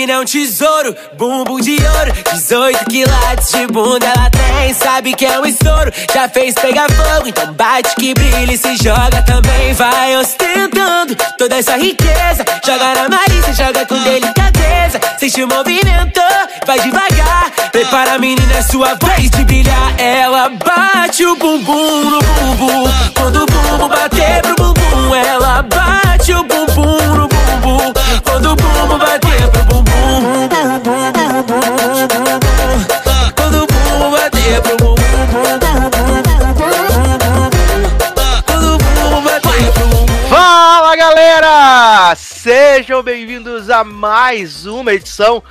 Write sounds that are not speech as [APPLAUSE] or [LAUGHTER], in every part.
Mina é um tesouro, bumbum de ouro. 18 quilates de bunda ela tem Sabe que é um estouro, já fez pegar fogo Então bate que brilha e se joga também. Vai ostentando toda essa riqueza. Joga na malícia, joga com delicadeza. Sente o movimento, vai devagar. Prepara a menina, é sua vez de brilhar. Ela bate o bumbum no bumbum Quando o bumbum bater pro bumbum Ela bate o bumbum no bumbum Quando o bumbum bater pro bumbum Quando o bumbum bater pro bumbum Quando o bumbum bater pro bumbum Fala galera! Sejam bem-vindos a mais uma edição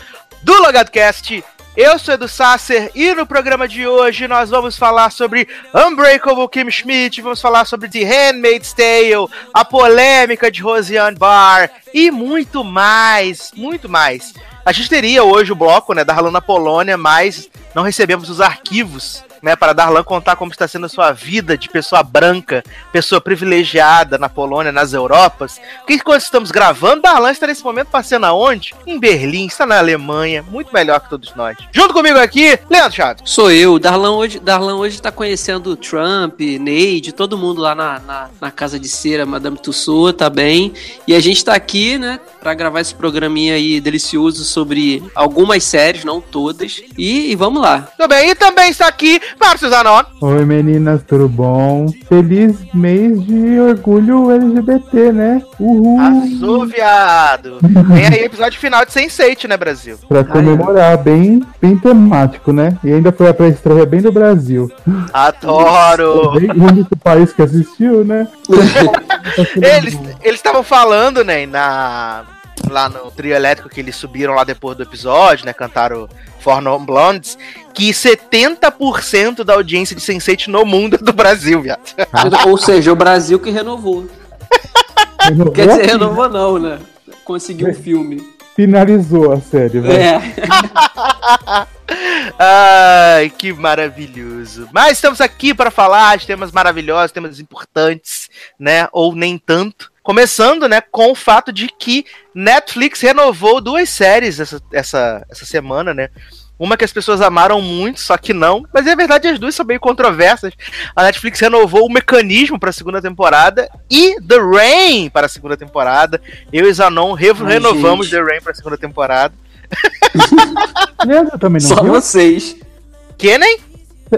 do LogadoCast. Eu sou Edu Sasser e no programa de hoje nós vamos falar sobre Unbreakable Kim Schmidt, vamos falar sobre The Handmaid's Tale, a polêmica de Rosiane Barr e muito mais, muito mais. A gente teria hoje o bloco né, da Darlan na Polônia, mas não recebemos os arquivos né, para Darlan contar como está sendo a sua vida de pessoa branca, pessoa privilegiada na Polônia, nas Europas. Porque enquanto estamos gravando, Darlan está nesse momento passeando aonde? Em Berlim, está na Alemanha, muito melhor que todos nós. Junto comigo aqui, Leandro Chaves. Sou eu. Darlan hoje, Darlan hoje tá conhecendo Trump, Neide, todo mundo lá na, na, na, casa de cera, Madame Tussauds, tá bem. E a gente tá aqui, né, para gravar esse programinha aí delicioso sobre algumas séries, não todas. E, e vamos lá. Tudo bem, e também está aqui Márcio Zanon. Oi meninas, tudo bom? Feliz mês de orgulho LGBT, né? Uhul! Azul, viado! Tem aí episódio final de Sense8, né, Brasil? Pra comemorar, bem, bem temático, né? E ainda foi a pré-estreia bem do Brasil. Adoro! [LAUGHS] Bem o único país que assistiu, né? [LAUGHS] eles estavam falando, né, na lá no trio elétrico que eles subiram lá depois do episódio, né? Cantaram For Non Blondes, que 70% da audiência de Sense8 no mundo é do Brasil, viado. Ou seja, o Brasil que renovou. renovou Quer dizer, renovou não, né? Conseguiu o filme. Finalizou a série, velho. É. [LAUGHS] Ai, que maravilhoso. Mas estamos aqui para falar de temas maravilhosos, temas importantes, né? Ou nem tanto. Começando, né, com o fato de que Netflix renovou duas séries essa, essa, essa semana, né? Uma que as pessoas amaram muito, só que não. Mas é verdade, as duas são bem controversas. A Netflix renovou o mecanismo para a segunda temporada e The Rain para a segunda temporada. Eu e Zanon Ai, renovamos gente. The Rain para a segunda temporada. [LAUGHS] Leandro também não Só viu? vocês. Que nem?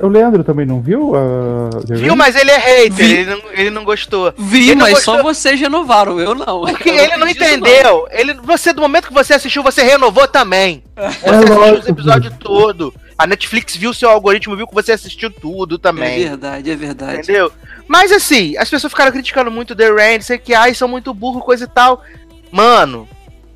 O Leandro também não viu? Uh, viu, mas ele é hater, ele não, ele não gostou. Vi, ele mas gostou. só vocês renovaram, eu não. Porque eu ele não entendeu. Não. Ele, você, do momento que você assistiu, você renovou também. É você é assistiu lógico, os episódios todo. A Netflix viu seu algoritmo, viu que você assistiu tudo também. É verdade, é verdade. Entendeu? Mas assim, as pessoas ficaram criticando muito The Rain, sei que ai, são muito burro, coisa e tal. Mano,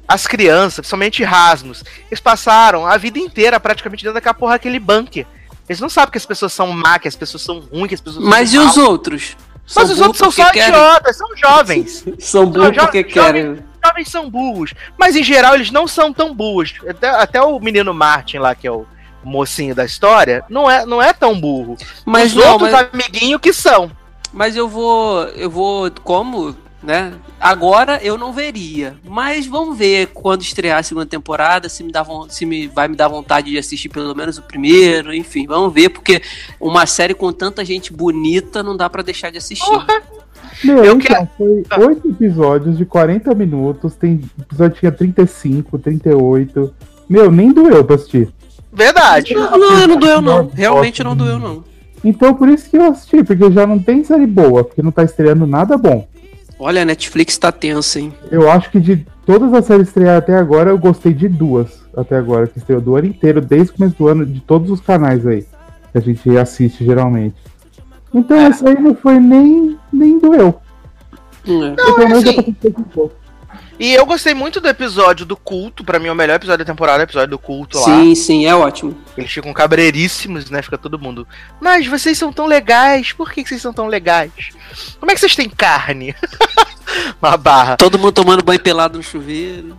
as crianças, principalmente Rasmus, eles passaram a vida inteira praticamente dentro daquela porra aquele bunker. Eles não sabem que as pessoas são má, que as pessoas são ruins, que as pessoas Mas são e os outros? Mas os outros são só querem. idiotas, são jovens. [LAUGHS] são burros porque jo querem. Jovens, jovens são burros. Mas em geral eles não são tão burros. Até, até o menino Martin lá, que é o mocinho da história, não é, não é tão burro. Mas os não, outros mas... amiguinhos que são. Mas eu vou. Eu vou. Como né? Agora eu não veria, mas vamos ver quando estrear a segunda temporada, se me dá se me vai me dar vontade de assistir pelo menos o primeiro, enfim, vamos ver porque uma série com tanta gente bonita não dá para deixar de assistir. Meu, eu então, quero... foi ah. oito episódios de 40 minutos, tem episódio tinha 35, 38. Meu, nem doeu pra assistir. Verdade. Não, não, não doeu não. Realmente não doeu não. Então por isso que eu assisti, porque já não tem série boa, porque não tá estreando nada bom. Olha, a Netflix tá tensa, hein? Eu acho que de todas as séries estreadas até agora, eu gostei de duas até agora, que estreou do ano inteiro, desde o começo do ano, de todos os canais aí, que a gente assiste geralmente. Então é. essa aí não foi nem, nem doeu. É. Não, é assim, e eu gostei muito do episódio do culto, para mim é o melhor episódio da temporada, o episódio do culto sim, lá. Sim, sim, é ótimo. Eles ficam cabreiríssimos, né? Fica todo mundo. Mas vocês são tão legais, por que vocês são tão legais? Como é que vocês têm carne? [LAUGHS] Uma barra. Todo mundo tomando banho pelado no chuveiro.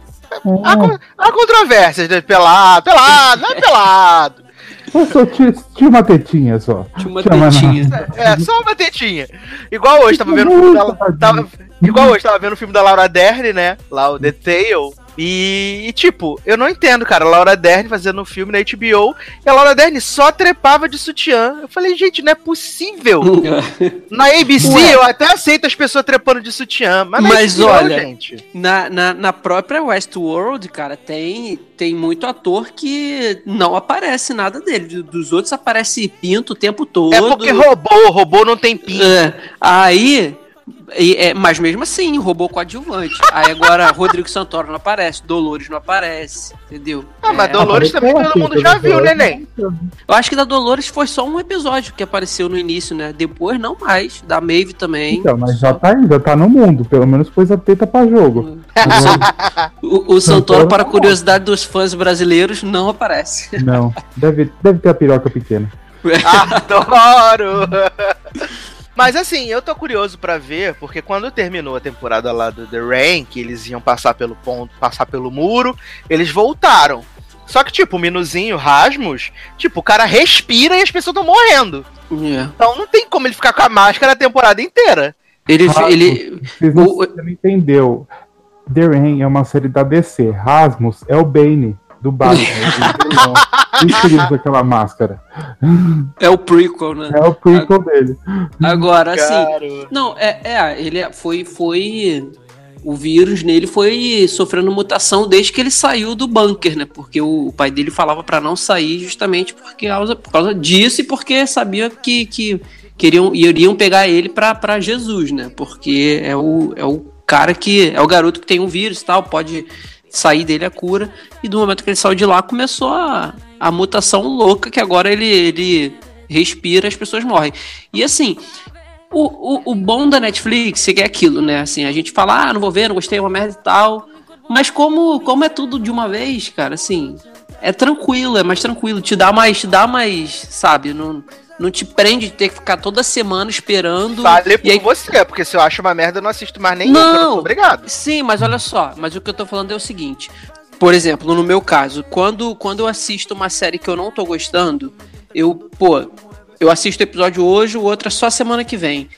Há, há controvérsias, né? Pelado, pelado, não é pelado. Só tinha, tinha, uma tetinha só. Tinha uma tinha tetinha. É, é, só uma tetinha. Igual hoje, tava vendo o filme da, tava, Igual hoje, tava vendo o filme da Laura Dern, né? Lá o The Tale. E, e, tipo, eu não entendo, cara. Laura Dern fazendo um filme na HBO e a Laura Dern só trepava de sutiã. Eu falei, gente, não é possível. [LAUGHS] na ABC Ué. eu até aceito as pessoas trepando de sutiã, mas, mas HBO, olha, gente. Na, na, na própria Westworld, cara, tem, tem muito ator que não aparece nada dele. Dos outros aparece pinto o tempo todo. É porque robô, robô não tem pinto. É, aí e, é, mas mesmo assim, roubou coadjuvante. Aí agora [LAUGHS] Rodrigo Santoro não aparece, Dolores não aparece, entendeu? Ah, mas é, Dolores também todo mundo já viu, né, Nen? Eu acho que da Dolores foi só um episódio que apareceu no início, né? Depois não mais. Da Maeve também. Então, mas já tá já tá no mundo. Pelo menos pôs a teta pra jogo. [LAUGHS] o, o, Santoro, para a curiosidade dos fãs brasileiros, não aparece. Não, deve, deve ter a piroca pequena. Adoro! [LAUGHS] Mas assim, eu tô curioso para ver, porque quando terminou a temporada lá do The Rain, que eles iam passar pelo ponto, passar pelo muro, eles voltaram. Só que, tipo, o Minuzinho, Rasmus, tipo, o cara respira e as pessoas estão morrendo. Yeah. Então não tem como ele ficar com a máscara a temporada inteira. Ele. Rasmus, ele... Você não entendeu. The Rain é uma série da DC. Rasmus é o Bane do Batman. [LAUGHS] Isso usa aquela máscara. É o prequel, né? É o prequel dele. Agora, assim. Não, é, é, ele foi, foi. O vírus nele foi sofrendo mutação desde que ele saiu do bunker, né? Porque o, o pai dele falava para não sair justamente porque, por causa disso e porque sabia que, que queriam, iriam pegar ele para Jesus, né? Porque é o, é o cara que. É o garoto que tem um vírus e tal, pode sair dele a cura. E do momento que ele saiu de lá, começou a, a mutação louca que agora ele, ele respira as pessoas morrem. E assim, o, o, o bom da Netflix é aquilo, né? Assim, a gente fala, ah, não vou ver, não gostei, é uma merda e tal. Mas como, como é tudo de uma vez, cara, assim, é tranquilo, é mais tranquilo, te dá mais, te dá mais, sabe, não não te prende de ter que ficar toda semana esperando. Fale por aí... você, porque se eu acho uma merda, eu não assisto mais nenhum. Não, não obrigado. Sim, mas olha só, mas o que eu tô falando é o seguinte. Por exemplo, no meu caso, quando, quando eu assisto uma série que eu não tô gostando, eu, pô, eu assisto o episódio hoje, o outro é só semana que vem.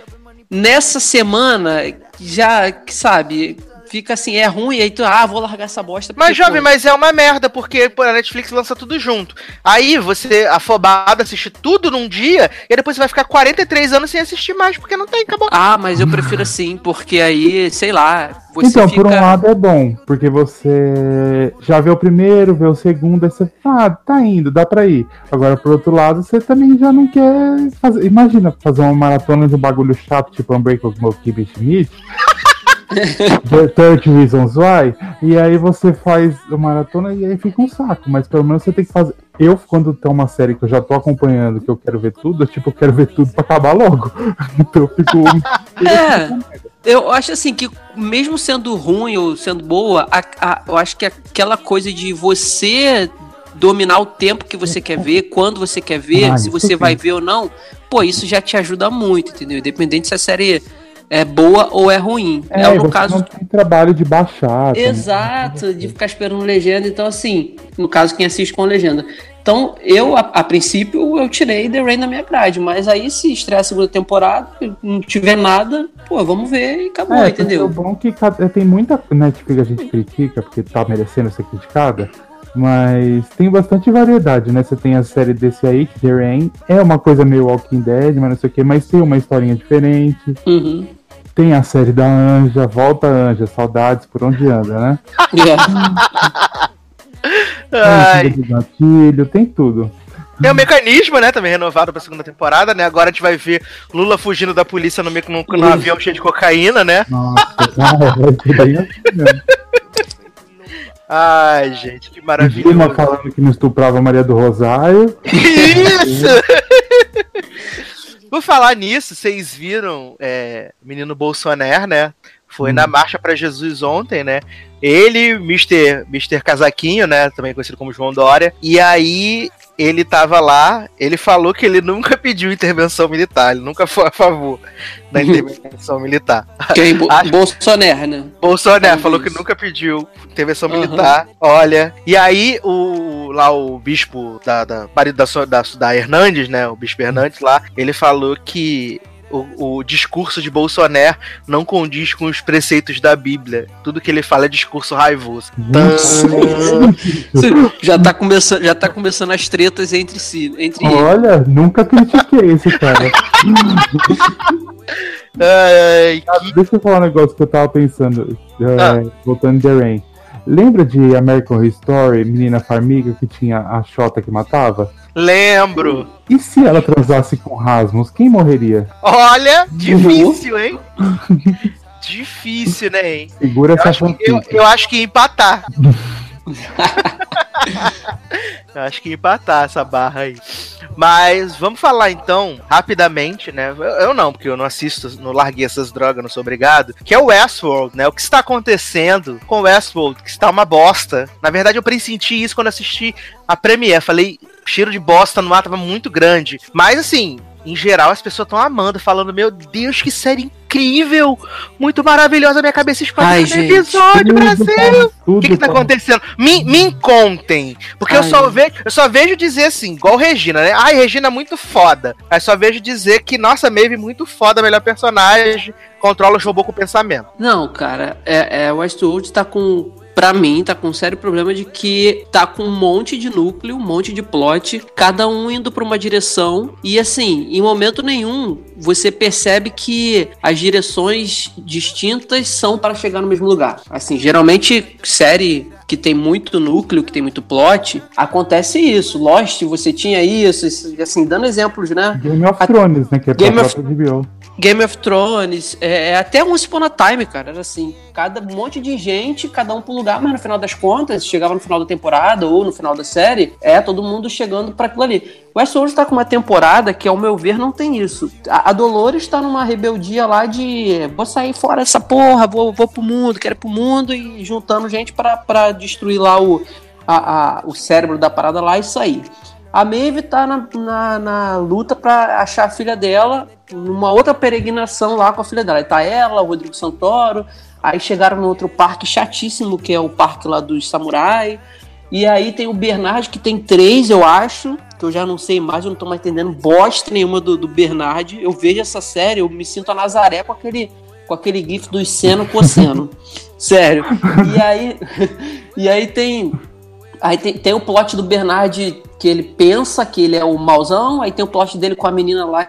Nessa semana, já, sabe, fica assim, é ruim, aí tu, ah, vou largar essa bosta. Porque, mas, jovem, pô... mas é uma merda, porque pô, a Netflix lança tudo junto. Aí você, afobado, assiste tudo num dia, e depois você vai ficar 43 anos sem assistir mais, porque não tem, acabou. Ah, mas eu prefiro assim, porque aí, sei lá, então, fica... por um lado é bom, porque você já vê o primeiro, vê o segundo, aí você, ah, tá indo, dá pra ir. Agora, por outro lado, você também já não quer fazer. Imagina fazer uma maratona de um bagulho chato, tipo Unbreakable Kimmy Schmidt. The 30 Reasons Why, e aí você faz maratona e aí fica um saco, mas pelo menos você tem que fazer. Eu, quando tem uma série que eu já tô acompanhando, que eu quero ver tudo, eu, tipo, eu quero ver tudo pra acabar logo. [LAUGHS] então eu fico. é. Eu acho assim que, mesmo sendo ruim ou sendo boa, a, a, eu acho que aquela coisa de você dominar o tempo que você quer ver, quando você quer ver, ah, se você vai ver ou não, pô, isso já te ajuda muito, entendeu? Independente se a série é boa ou é ruim. É, é no caso. Não tem trabalho de baixar. Exato, também. de ficar esperando legenda. Então, assim, no caso, quem assiste com legenda. Então, eu, a, a, princípio, eu tirei The Rain da minha grade, mas aí se estrear a segunda temporada, não tiver nada, pô, vamos ver e acabou, é, entendeu? O bom é que tem muita Netflix a gente critica, porque tá merecendo ser criticada, mas tem bastante variedade, né? Você tem a série desse aí, que The Rain, é uma coisa meio Walking Dead, mas não sei o que, mas tem uma historinha diferente. Uhum. Tem a série da Anja, Volta Anja, Saudades por onde anda, né? Yeah. [LAUGHS] tem gatilho, tem tudo. Tem o mecanismo, né? Também renovado pra segunda temporada, né? Agora a gente vai ver Lula fugindo da polícia no, no, no avião cheio de cocaína, né? Nossa, [LAUGHS] Ai, gente, que maravilha. Dilma falando que não estuprava Maria do Rosário. Isso! Por falar nisso, vocês viram é, menino Bolsonaro, né? Foi hum. na Marcha para Jesus ontem, né? Ele, Mr. Mr. Casaquinho, né? Também conhecido como João Dória. E aí ele tava lá, ele falou que ele nunca [LAUGHS] pediu intervenção militar, ele nunca foi a favor da [LAUGHS] intervenção militar. Quem? Bo Acho... Bolsonaro, né? Bolsonaro falou que nunca pediu intervenção uhum. militar. Olha. E aí, o lá o bispo da, da da, da, da Hernandes, né? O bispo Hernandes lá, ele falou que o, o, discurso de Bolsonaro não condiz com os preceitos da Bíblia. Tudo que ele fala é discurso raivoso. já tá começando, já tá começando as tretas entre si, entre Olha, ele. nunca critiquei esse cara. [LAUGHS] Ai, que... Deixa eu falar um negócio que eu tava pensando, é, ah. voltando de Rain. Lembra de American Horror Story, Menina Farmiga, que tinha a Xota que matava? Lembro. E se ela transasse com Rasmus, quem morreria? Olha, difícil, hein? difícil, né, hein? Segura eu essa acho que, eu, eu acho que ia empatar. [LAUGHS] [LAUGHS] eu acho que empatar essa barra aí. Mas vamos falar então, rapidamente, né? Eu, eu, não, porque eu não assisto, não larguei essas drogas, não sou obrigado. Que é o Westworld, né? O que está acontecendo com o Westworld, que está uma bosta. Na verdade, eu pressenti isso quando assisti a Premiere. Falei, cheiro de bosta no ar tava muito grande. Mas assim, em geral, as pessoas estão amando, falando: Meu Deus, que série incrível! Muito maravilhosa, minha cabeça explode no episódio, Brasil! O que, que tá acontecendo? Me, me contem. Porque Ai, eu só, vejo, eu só vejo dizer assim, igual Regina, né? Ai, Regina é muito foda. Aí só vejo dizer que, nossa, Maeve muito foda, melhor personagem, controla os robôs com o pensamento. Não, cara, é, é, Westworld tá com para mim, tá com um sério problema de que tá com um monte de núcleo, um monte de plot, cada um indo para uma direção. E assim, em momento nenhum você percebe que as direções distintas são para chegar no mesmo lugar. Assim, geralmente, série que tem muito núcleo, que tem muito plot, acontece isso. Lost, você tinha isso, assim, dando exemplos, né? Game of Thrones, né? Que é Game of... HBO. Game of Thrones, é, é até um Spawn Time, cara, era assim, cada um monte de gente, cada um pro lugar, mas no final das contas, chegava no final da temporada ou no final da série, é todo mundo chegando para aquilo ali. Westworld tá com uma temporada que, ao meu ver, não tem isso. A, a Dolores tá numa rebeldia lá de vou sair fora dessa porra, vou, vou pro mundo, quero ir pro mundo e juntando gente para destruir lá o, a, a, o cérebro da parada lá e sair. A Maeve tá na, na, na luta para achar a filha dela numa outra peregrinação lá com a filha dela. Aí tá ela, o Rodrigo Santoro, aí chegaram no outro parque chatíssimo, que é o parque lá dos samurai. E aí tem o Bernard, que tem três, eu acho, que eu já não sei mais, eu não tô mais entendendo bosta nenhuma do, do Bernard. Eu vejo essa série, eu me sinto a Nazaré com aquele, com aquele gif do seno cosseno. [LAUGHS] Sério. E aí, [LAUGHS] e aí tem Aí tem, tem o plot do Bernard que ele pensa que ele é o mauzão, aí tem o plot dele com a menina lá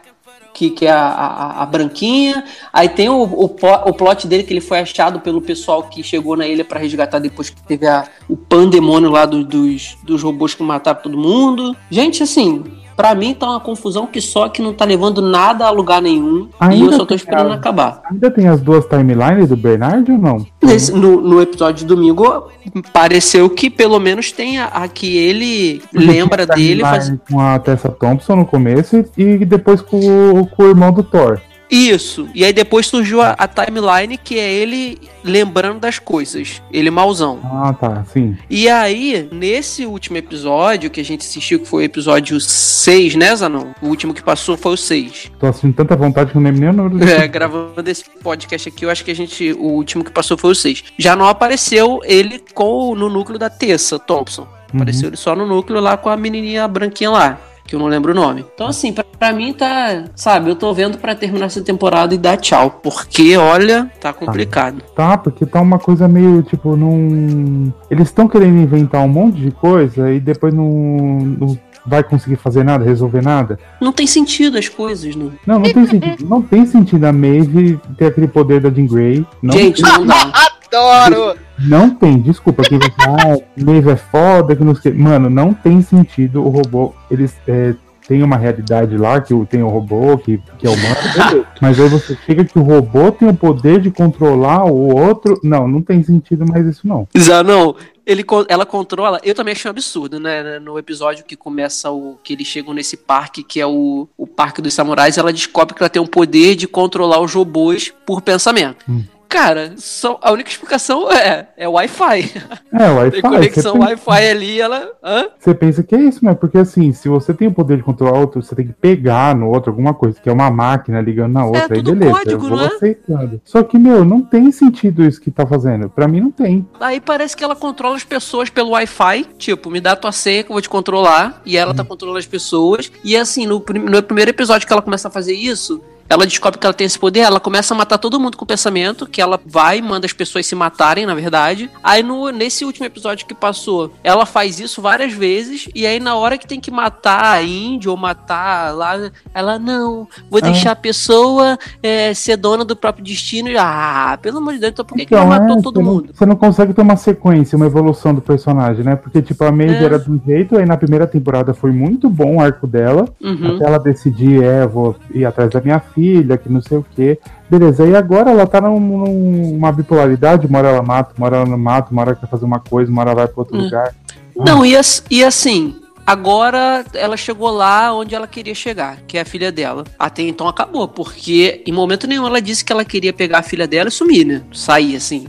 que, que é a, a, a branquinha, aí tem o, o, o, plot dele que ele foi achado pelo pessoal que chegou na ilha para resgatar depois que teve a, o pandemônio lá do, dos, dos robôs que mataram todo mundo. Gente, assim, Pra mim tá uma confusão que só que não tá levando nada a lugar nenhum. Ainda e eu só tô esperando acabar. Ainda tem as duas timelines do Bernard ou não? Nesse, no, no episódio de domingo, pareceu que pelo menos tem a, a que ele lembra dele. Faz... Com a Tessa Thompson no começo e, e depois com, com o irmão do Thor. Isso. E aí depois surgiu a, a, timeline que é ele lembrando das coisas. Ele mauzão. Ah, tá, sim. E aí, nesse último episódio que a gente assistiu, que foi o episódio 6, né, Zanon? O último que passou foi o 6. Tô assistindo tanta vontade que eu nem me lembro. [LAUGHS] É, gravando esse podcast aqui, eu acho que a gente. O último que passou foi o 6. Já não apareceu ele com no núcleo da Tessa Thompson. Apareceu uhum. ele só no núcleo lá com a menininha branquinha lá que eu não lembro o nome. Então, assim, pra, pra mim tá. Sabe, eu tô vendo para terminar essa temporada e dar tchau. Porque, olha, tá complicado. Tá, porque tá uma coisa meio, tipo, não. Eles estão querendo inventar um monte de coisa e depois não, não vai conseguir fazer nada, resolver nada. Não tem sentido as coisas, não. Não, não tem sentido. Não tem sentido a Maeve ter aquele poder da Jean Grey. Não Gente, não dá. Adoro! Não tem, desculpa, vai falar, ah, Maeve é foda, que não sei. Mano, não tem sentido o robô. Eles é, têm uma realidade lá, que tem o robô, que, que é humano, [LAUGHS] mas aí você chega que o robô tem o poder de controlar o outro. Não, não tem sentido mais isso, não. Já não ele, ela controla. Eu também achei um absurdo, né? No episódio que começa o. que eles chegam nesse parque, que é o, o Parque dos Samurais, ela descobre que ela tem o poder de controlar os robôs por pensamento. Hum. Cara, só, a única explicação é, é Wi-Fi. É, Wi-Fi. Tem conexão Wi-Fi ali, ela. Hã? Você pensa que é isso, né? Porque assim, se você tem o poder de controlar outro, você tem que pegar no outro alguma coisa, que é uma máquina ligando na outra. É, aí beleza, código, eu vou é? aceitando. Só que, meu, não tem sentido isso que tá fazendo. Pra mim não tem. Aí parece que ela controla as pessoas pelo Wi-Fi. Tipo, me dá tua senha que eu vou te controlar. E ela hum. tá controlando as pessoas. E assim, no, no primeiro episódio que ela começa a fazer isso ela descobre que ela tem esse poder, ela começa a matar todo mundo com o pensamento, que ela vai e manda as pessoas se matarem, na verdade. Aí no, nesse último episódio que passou, ela faz isso várias vezes, e aí na hora que tem que matar a índio ou matar lá, ela, não, vou deixar a pessoa é, ser dona do próprio destino. Ah, pelo amor de Deus, então por que, que ela Então, matou é, todo você não- mundo? Você não consegue ter uma sequência, uma evolução do personagem, né? Porque, tipo, a Maeve É. era de um jeito, aí na primeira temporada foi muito bom o arco dela, Uhum. até ela decidir, é, vou ir atrás da minha filha, que não sei o quê. Beleza, e agora ela tá num- numa bipolaridade, uma hora ela mata, uma hora ela não mata, uma hora ela quer fazer uma coisa, uma hora ela vai pra outro Hum. lugar. Não, e, as- e assim, agora ela chegou lá onde ela queria chegar, que é a filha dela. Até então acabou, porque em momento nenhum ela disse que ela queria pegar a filha dela e sumir, né? Sair assim.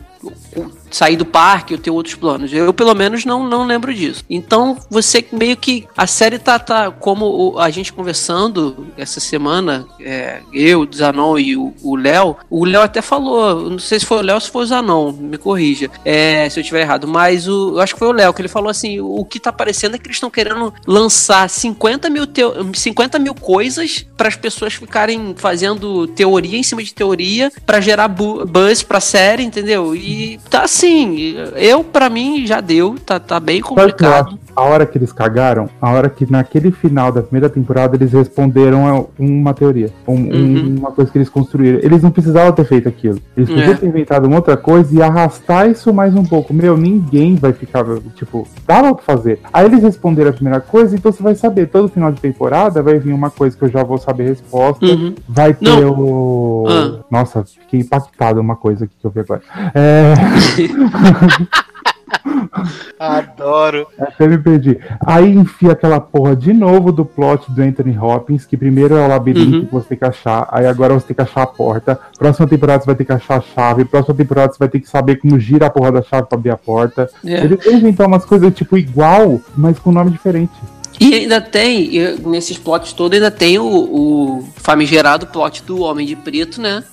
Sair do parque ou ter outros planos. Eu, pelo menos, não, não lembro disso. Então, você meio que. A série tá, tá como a gente conversando essa semana, é, eu, o Zanon e o Léo. O Léo até falou, não sei se foi o Léo ou se foi o Zanon, me corrija é, se eu estiver errado, mas o, eu acho que foi o Léo que ele falou assim: o que tá parecendo é que eles estão querendo lançar 50 mil, teo- 50 mil coisas para as pessoas ficarem fazendo teoria em cima de teoria para gerar bu- buzz pra série, entendeu? E tá assim, eu para mim já deu, tá, tá bem complicado. A hora que eles cagaram, a hora que naquele final da primeira temporada eles responderam uma teoria, um- um- Uhum. uma coisa que eles construíram. Eles não precisavam ter feito aquilo. Eles podiam É. ter inventado uma outra coisa e arrastar isso mais um pouco. Meu, ninguém vai ficar, tipo, dava pra fazer. Aí eles responderam a primeira coisa, então você vai saber, todo final de temporada vai vir uma coisa que eu já vou saber a resposta. Uhum. Vai ter Não. o. Ah. Nossa, fiquei impactado uma coisa aqui que eu vi agora. É. [LAUGHS] Adoro. Até me perdi. Aí enfia aquela porra de novo do plot do Anthony Hopkins, que primeiro é o labirinto Uhum. que você tem que achar, aí agora você tem que achar a porta. Próxima temporada você vai ter que achar a chave. Próxima temporada você vai ter que saber como gira a porra da chave pra abrir a porta. É. Eles vão inventar umas coisas tipo igual, mas com nome diferente. E ainda tem, nesses plots todos, ainda tem o, o famigerado plot do Homem de Preto, né?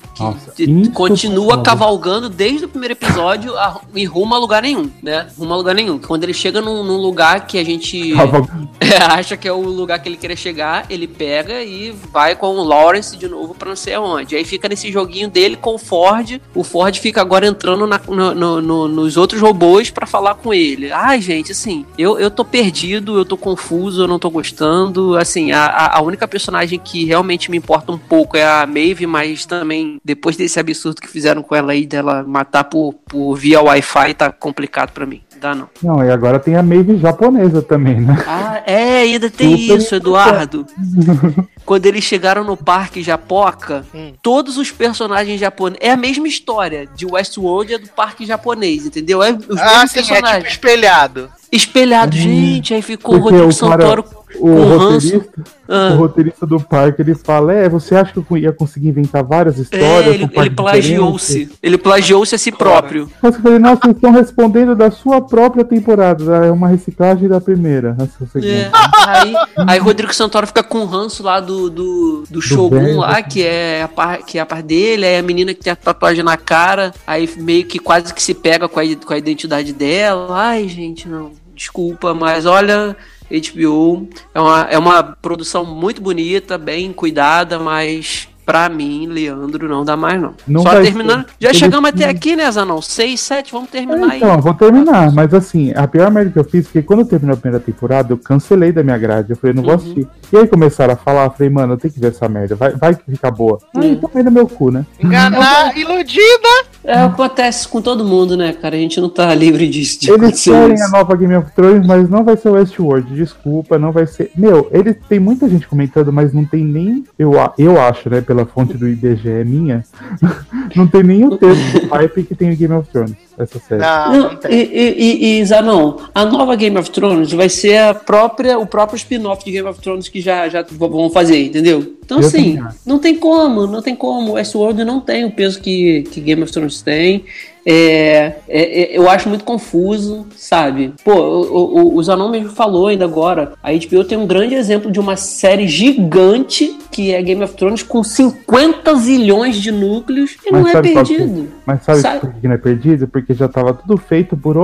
Que Nossa, continua cavalgando desde o primeiro episódio a, e rumo a lugar nenhum, né? Rumo a lugar nenhum. Quando ele chega num, num lugar que a gente [LAUGHS] é, acha que é o lugar que ele queria chegar, ele pega e vai com o Lawrence de novo pra não sei aonde. Aí fica nesse joguinho dele com o Ford. O Ford fica agora entrando na- no- no- no- nos outros robôs pra falar com ele. Ai, gente, assim, eu, eu tô perdido, eu tô confuso, eu não tô gostando. Assim, a, a- a única personagem que realmente me importa um pouco é a Maeve, mas também depois desse absurdo que fizeram com ela aí, dela matar por, por via Wi-Fi, tá complicado pra mim. Dá não. Não, e agora tem a Maeve japonesa também, né? Ah, é, ainda tem Super isso, Eduardo. [LAUGHS] Quando eles chegaram no parque Japoca, Hum. todos os personagens japoneses. É a mesma história de Westworld e do parque japonês, entendeu? É os Ah, mesmos sim, é personagens. tipo espelhado. Espelhado, gente. Aí ficou o Porque Rodrigo o cara- Santoro O ranço. roteirista, Ah. o roteirista do parque, eles falam, é, você acha que eu ia conseguir inventar várias É, histórias? ele, com parques ele plagiou-se. Ele plagiou-se a si próprio. Mas eu falei, nossa, vocês estão respondendo da sua própria temporada. É uma reciclagem da primeira. Segunda. É, aí, aí Rodrigo Santoro fica com o ranço lá do, do, do Shogun velho. lá, que é, a par, que é a par dele, aí a menina que tem a tatuagem na cara, aí meio que quase que se pega com a, com a identidade dela. Ai, gente, não, desculpa, mas olha. HBO é uma, é uma produção muito bonita, bem cuidada, mas pra mim, Leandro, não dá mais não. Não Só terminando. ser. Já chegamos até aqui, né, Zanão? 6, 7, vamos terminar aí. Então, eu vou terminar, mas assim, a pior merda que eu fiz, porque quando terminou a primeira temporada, eu cancelei da minha grade. Eu falei, não vou Uhum. assistir. E aí começaram a falar, eu falei, mano, eu tenho que ver essa merda, vai, vai que fica boa. Aí Hum. tomei no meu cu, né? Enganar, iludida. É, acontece com todo mundo, né, cara? A gente não tá livre disso. de Eles querem isso. a nova Game of Thrones, mas não vai ser o Westworld, desculpa, não vai ser. Meu, eles tem muita gente comentando, mas não tem nem. Eu, eu acho, né, pela fonte do IBGE minha, [LAUGHS] não tem nem o termo do [LAUGHS] hype que tem o Game of Thrones, essa série. Não, Não, não e, tem. e, e, e, Zanon, a nova Game of Thrones vai ser a própria, o próprio spin-off de Game of Thrones que já, já vão fazer, entendeu? Então, Eu assim, não tem como, não tem como. Westworld não tem o peso que, que Game of Thrones tem. É, é, é, eu acho muito confuso, sabe? Pô, o, o, o Zanon mesmo falou ainda agora. A HBO tem um grande exemplo de uma série gigante que é Game of Thrones com 50 zilhões de núcleos e Mas não é que- perdido. Mas sabe, Sabe- por que não é perdido? Porque já tava tudo feito por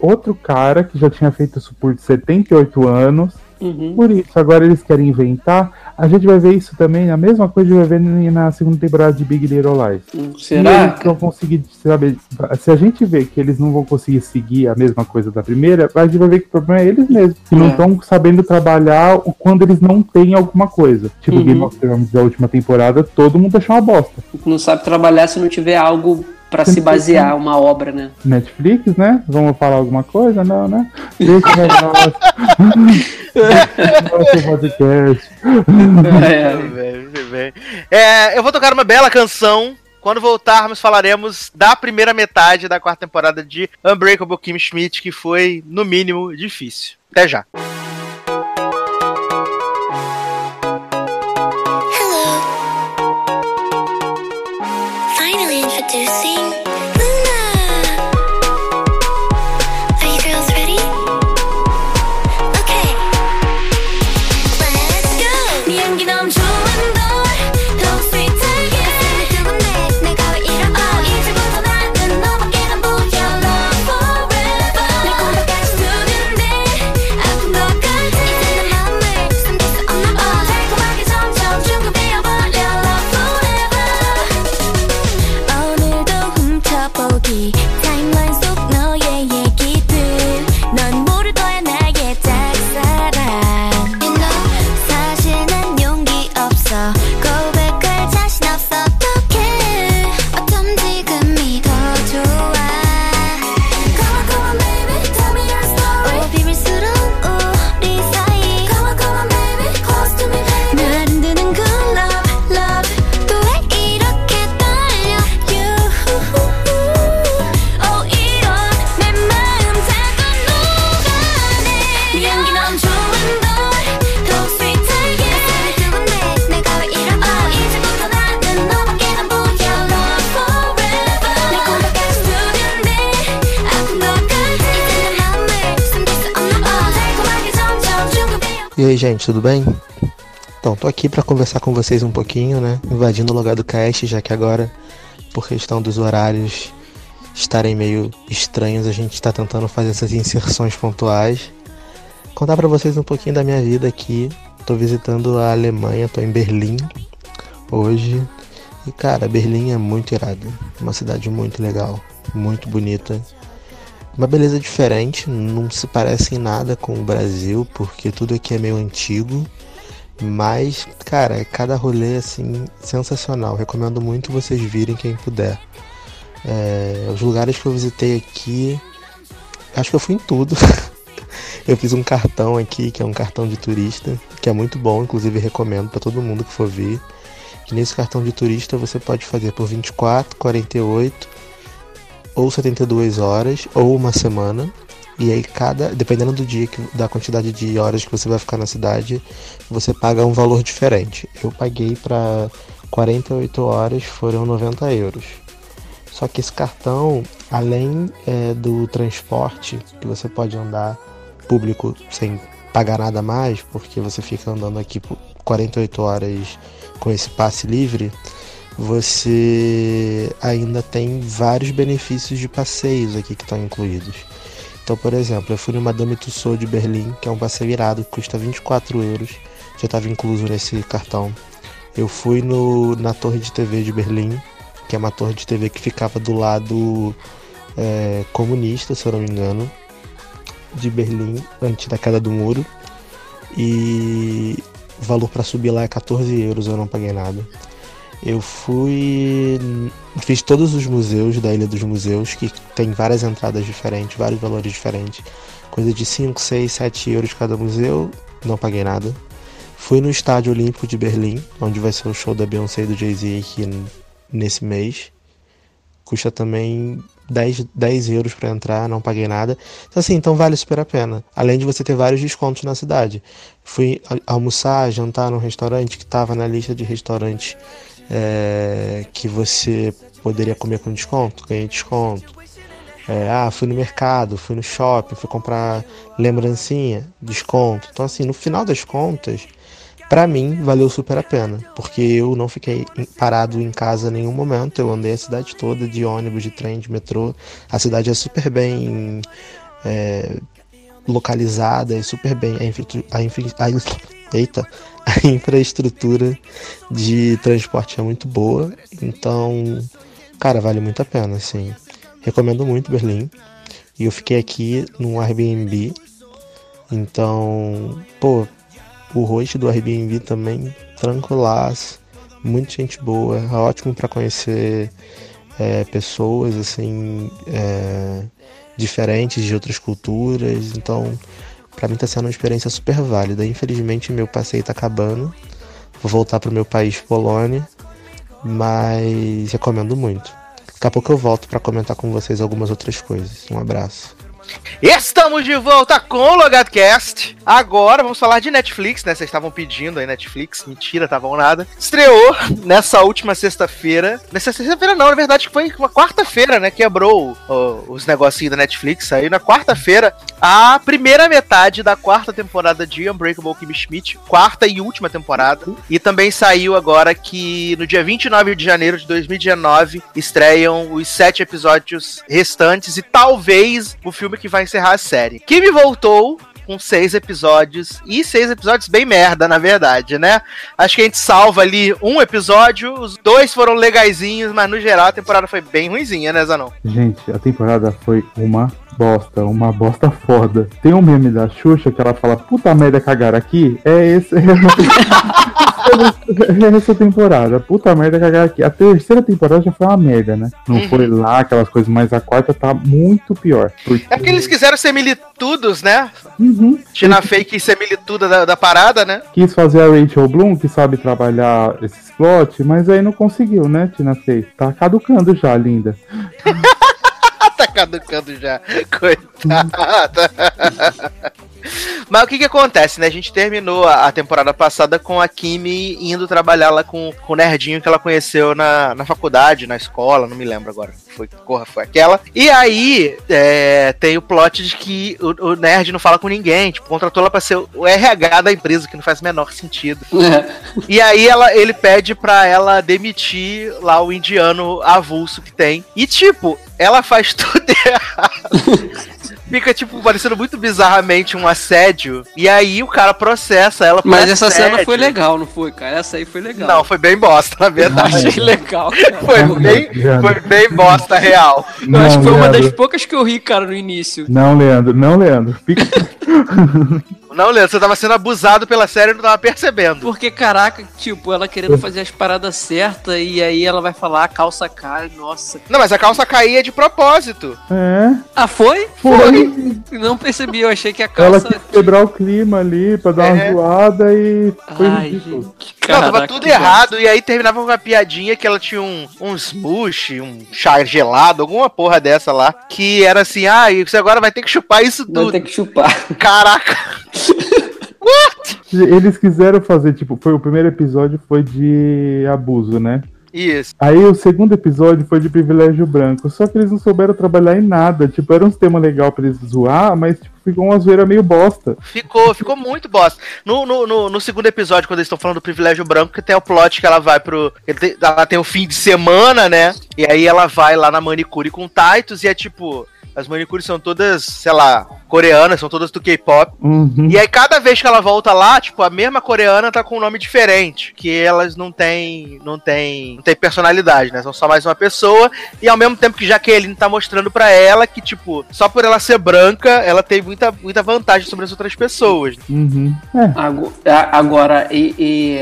outro cara que já tinha feito isso por 78 anos. Uhum. Por isso, agora eles querem inventar. A gente vai ver isso também, a mesma coisa que vai ver na segunda temporada de Big Little Lies. Hum, será? eles vão conseguir saber. Se a gente vê que eles não vão conseguir seguir a mesma coisa da primeira, a gente vai ver que o problema é eles mesmos, que é. não estão sabendo trabalhar quando eles não têm alguma coisa. Tipo, uhum. Game of Thrones da última temporada, todo mundo achou uma bosta. Não sabe trabalhar se não tiver algo para se basear uma obra, né? Netflix, né? Vamos falar alguma coisa? Não, né? Deixa nosso [LAUGHS] podcast. É. é, eu vou tocar uma bela canção. Quando voltarmos, falaremos da primeira metade da quarta temporada de Unbreakable Kim Schmidt, que foi, no mínimo, difícil. Até já. E aí, gente, tudo bem? Então, tô aqui para conversar com vocês um pouquinho, né? Invadindo o lugar do cast, já que agora, por questão dos horários estarem meio estranhos, a gente está tentando fazer essas inserções pontuais. Contar para vocês um pouquinho da minha vida aqui. Tô visitando a Alemanha, tô em Berlim hoje. E cara, Berlim é muito irado. Uma cidade muito legal, muito bonita uma beleza diferente, não se parece em nada com o Brasil, porque tudo aqui é meio antigo. Mas, cara, cada rolê assim sensacional. Recomendo muito vocês virem quem puder. É, os lugares que eu visitei aqui, acho que eu fui em tudo. [LAUGHS] eu fiz um cartão aqui, que é um cartão de turista, que é muito bom, inclusive recomendo para todo mundo que for vir. Que nesse cartão de turista você pode fazer por 24, 48 ou 72 horas ou uma semana. E aí cada, dependendo do dia que, da quantidade de horas que você vai ficar na cidade, você paga um valor diferente. Eu paguei para 48 horas, foram 90 euros. Só que esse cartão, além é, do transporte, que você pode andar público sem pagar nada mais, porque você fica andando aqui por 48 horas com esse passe livre, você ainda tem vários benefícios de passeios aqui que estão incluídos. Então, por exemplo, eu fui no Madame Tussauds de Berlim, que é um passeio irado, que custa 24 euros, já estava incluso nesse cartão. Eu fui no, na Torre de TV de Berlim, que é uma torre de TV que ficava do lado é, comunista, se eu não me engano, de Berlim, antes da queda do muro. E o valor para subir lá é 14 euros, eu não paguei nada. Eu fui. Fiz todos os museus da Ilha dos Museus, que tem várias entradas diferentes, vários valores diferentes. Coisa de 5, 6, 7 euros cada museu, não paguei nada. Fui no Estádio Olímpico de Berlim, onde vai ser o show da Beyoncé e do Jay-Z aqui nesse mês. Custa também 10, 10 euros para entrar, não paguei nada. Então, assim, então vale super a pena. Além de você ter vários descontos na cidade. Fui almoçar, jantar num restaurante que estava na lista de restaurantes é, que você poderia comer com desconto, ganhei desconto. É, ah, fui no mercado, fui no shopping, fui comprar lembrancinha, desconto. Então, assim, no final das contas, para mim valeu super a pena, porque eu não fiquei parado em casa em nenhum momento. Eu andei a cidade toda de ônibus, de trem, de metrô. A cidade é super bem é, localizada e super bem. A, infra, a, infra, a, eita, [LAUGHS] a infraestrutura de transporte é muito boa. Então, cara, vale muito a pena, assim. Recomendo muito Berlim. E eu fiquei aqui num Airbnb. Então, pô, o host do Airbnb também, tranquilaço. Muita gente boa, ótimo para conhecer é, pessoas assim é, diferentes de outras culturas. Então, para mim tá sendo uma experiência super válida. Infelizmente, meu passeio tá acabando. Vou voltar pro meu país, Polônia, mas recomendo muito. Daqui a pouco eu volto para comentar com vocês algumas outras coisas. Um abraço. Estamos de volta com o Logadcast. Agora vamos falar de Netflix, né? Vocês estavam pedindo aí Netflix. Mentira, estavam nada. Estreou nessa última sexta-feira. Nessa sexta-feira não, na verdade foi uma quarta-feira, né? Quebrou os negocinhos da Netflix. Aí na quarta-feira, a primeira metade da quarta temporada de Unbreakable Kimmy Schmidt. Quarta e última temporada. E também saiu agora que no dia 29 de janeiro de 2019 estreiam os sete episódios restantes e talvez o filme que vai encerrar a série. Kimi voltou com seis episódios. E seis episódios bem merda, na verdade, né? Acho que a gente salva ali um episódio, os dois foram legaisinhos, mas no geral a temporada foi bem ruimzinha, né, Zanon? Gente, a temporada foi uma bosta, uma bosta foda. Tem um meme da Xuxa que ela fala, puta merda, cagar aqui. É esse. [LAUGHS] É essa temporada. Puta merda, cagar aqui. A terceira temporada já foi uma merda, né? Não uhum. foi lá aquelas coisas, mas a quarta tá muito pior. Porque... É porque eles quiseram ser militudos, né? Uhum. Tina Fey quis ser milituda da, da parada, né? Quis fazer a Rachel Bloom, que sabe trabalhar esses plot, mas aí não conseguiu, né, Tina Fey? Tá caducando já, linda. [LAUGHS] [LAUGHS] tá caducando já. Coitada. [LAUGHS] Mas o que que acontece, né? A gente terminou a, temporada passada com a Kimi indo trabalhar lá com, com o nerdinho que ela conheceu na, na faculdade, na escola, não me lembro agora. Foi, porra, foi aquela. E aí é, tem o plot de que o, o, nerd não fala com ninguém, tipo, contratou ela pra ser o RH da empresa, que não faz o menor sentido. [LAUGHS] É. E aí ela, ele pede pra ela demitir lá o indiano avulso que tem. E tipo, ela faz tudo [LAUGHS] errado fica, tipo, parecendo muito bizarramente um assédio. E aí o cara processa ela por Mas essa cena foi legal, não foi, cara? Essa aí foi legal. Não, foi bem bosta, na verdade. Achei legal, [LAUGHS] cara. foi, bem, foi bem bosta real. Não, Eu acho que foi Leandro. uma das poucas que eu ri, cara, no início. Não, Leandro, não, Leandro. Fica. [LAUGHS] Não, Leandro, você tava sendo abusado pela série e não tava percebendo. Porque, caraca, tipo, ela querendo fazer as paradas certas e aí ela vai falar a calça cai, nossa. Não, mas a calça caía de propósito. É. Ah, foi? Foi. Não percebi, eu achei que a calça. Ela quis quebrar o clima ali pra dar é. uma zoada e. Foi Ai, ridículo. Gente, não, tava tudo errado. E aí terminava com uma piadinha que ela tinha um, um smush, um chá gelado, alguma porra dessa lá. Que era assim, ah, você agora vai ter que chupar isso tudo. Vai ter que chupar. [LAUGHS] Caraca. [LAUGHS] What? Eles quiseram fazer, tipo, foi o primeiro episódio foi de abuso, né? Isso. Aí o segundo episódio foi de privilégio branco. Só que eles não souberam trabalhar em nada. Tipo, era um tema legal pra eles zoar, mas tipo, ficou uma zoeira meio bosta. Ficou, ficou muito bosta. No, no, no, no segundo episódio, quando eles estão falando do privilégio branco, que tem o plot que ela vai pro. Ela tem o fim de semana, né? E aí ela vai lá na manicure com Titus e é tipo as manicures são todas, sei lá, coreanas, são todas do K-pop. Uhum. E aí cada vez que ela volta lá, tipo, a mesma coreana tá com um nome diferente, que elas não têm, não tem, não tem personalidade, né? São só mais uma pessoa e ao mesmo tempo que Jaqueline tá mostrando para ela que tipo, só por ela ser branca, ela tem muita, muita vantagem sobre as outras pessoas. Uhum. É. Agora, e, e,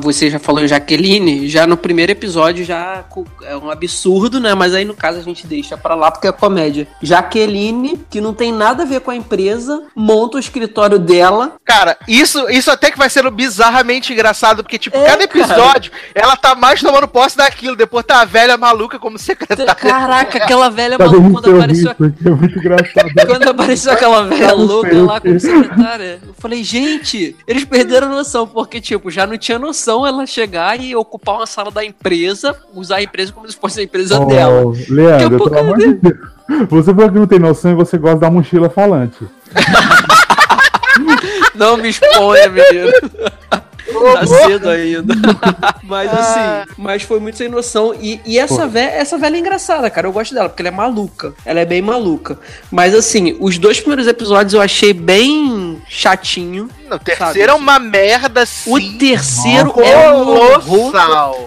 você já falou em Jaqueline, já no primeiro episódio já é um absurdo, né? Mas aí no caso a gente deixa para lá porque é comédia. Jaqueline, que não tem nada a ver com a empresa, monta o escritório dela. Cara, isso, isso até que vai sendo bizarramente engraçado, porque, tipo, é, cada episódio cara. ela tá mais tomando posse daquilo. Depois tá a velha maluca como secretária. Caraca, aquela velha maluca quando apareceu. É muito engraçado. [LAUGHS] quando apareceu aquela velha louca lá como secretária, eu falei, gente, eles perderam noção, porque, tipo, já não tinha noção ela chegar e ocupar uma sala da empresa, usar a empresa como se fosse a empresa oh, dela. Leandro, pelo amor de Deus. [LAUGHS] Você falou que não tem noção e você gosta da mochila falante. [LAUGHS] Não me exponha, menino. Tá cedo ainda. [LAUGHS] mas assim, mas foi muito sem noção. E, e essa, velha, essa velha é engraçada, cara. Eu gosto dela, porque ela é maluca. Ela é bem maluca. Mas assim, os dois primeiros episódios eu achei bem chatinho. O terceiro é uma merda, sim. O terceiro é um horror.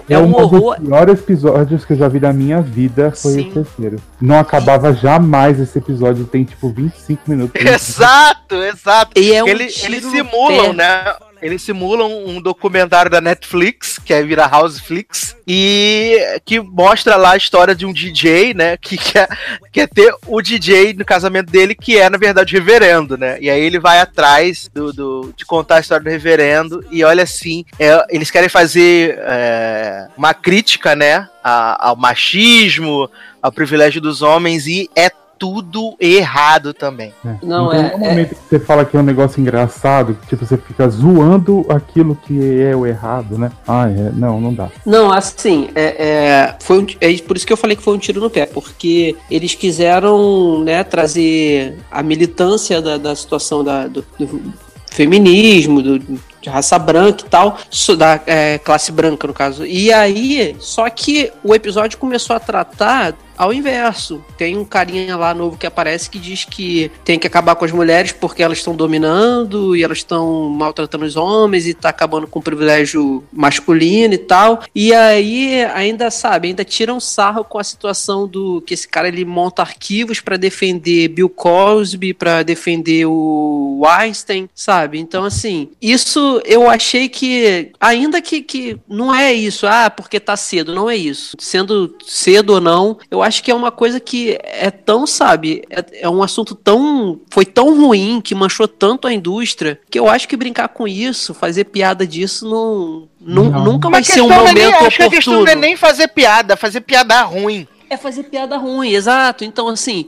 É, é um, horror. dos piores episódios que eu já vi na minha vida foi sim. o terceiro. Não acabava jamais esse episódio, tem tipo 25 minutos. [LAUGHS] Exato, exato. E é um Ele, eles simulam, né? Eles simulam um documentário da Netflix, que é Vira Houseflix, e que mostra lá a história de um DJ, né? [LAUGHS] Que quer, quer ter o DJ no casamento dele, que é, na verdade, reverendo, né? E aí ele vai atrás do, do de contar a história do reverendo, e olha assim, é, eles querem fazer é, uma crítica, né? A, ao machismo, ao privilégio dos homens, e é tudo errado também. É. Não, então, é. No momento é... que você fala que é um negócio engraçado, que tipo, você fica zoando aquilo que é o errado, né? Ah, é, não, não dá. Não, assim, é, é, foi um, é por isso que eu falei que foi um tiro no pé, porque eles quiseram, né, trazer a militância da, da situação da, do, do feminismo, do, de raça branca e tal, da é, classe branca no caso. E aí, só que o episódio começou a tratar ao inverso, tem um carinha lá novo que aparece que diz que tem que acabar com as mulheres porque elas estão dominando e elas estão maltratando os homens e tá acabando com o privilégio masculino e tal. E aí ainda sabe, ainda tiram sarro com a situação do que esse cara ele monta arquivos para defender Bill Cosby, para defender o Einstein, sabe? Então assim, isso eu achei que ainda que, que não é isso, ah, porque tá cedo, não é isso. Sendo cedo ou não, eu acho que é uma coisa que é tão, sabe, é, é, um assunto tão. foi tão ruim, que manchou tanto a indústria, que eu acho que brincar com isso, fazer piada disso, não, não, não. nunca vai ser um momento nem, oportuno. Acho que a questão não é nem fazer piada, fazer piada ruim é fazer piada ruim, exato. Então, assim,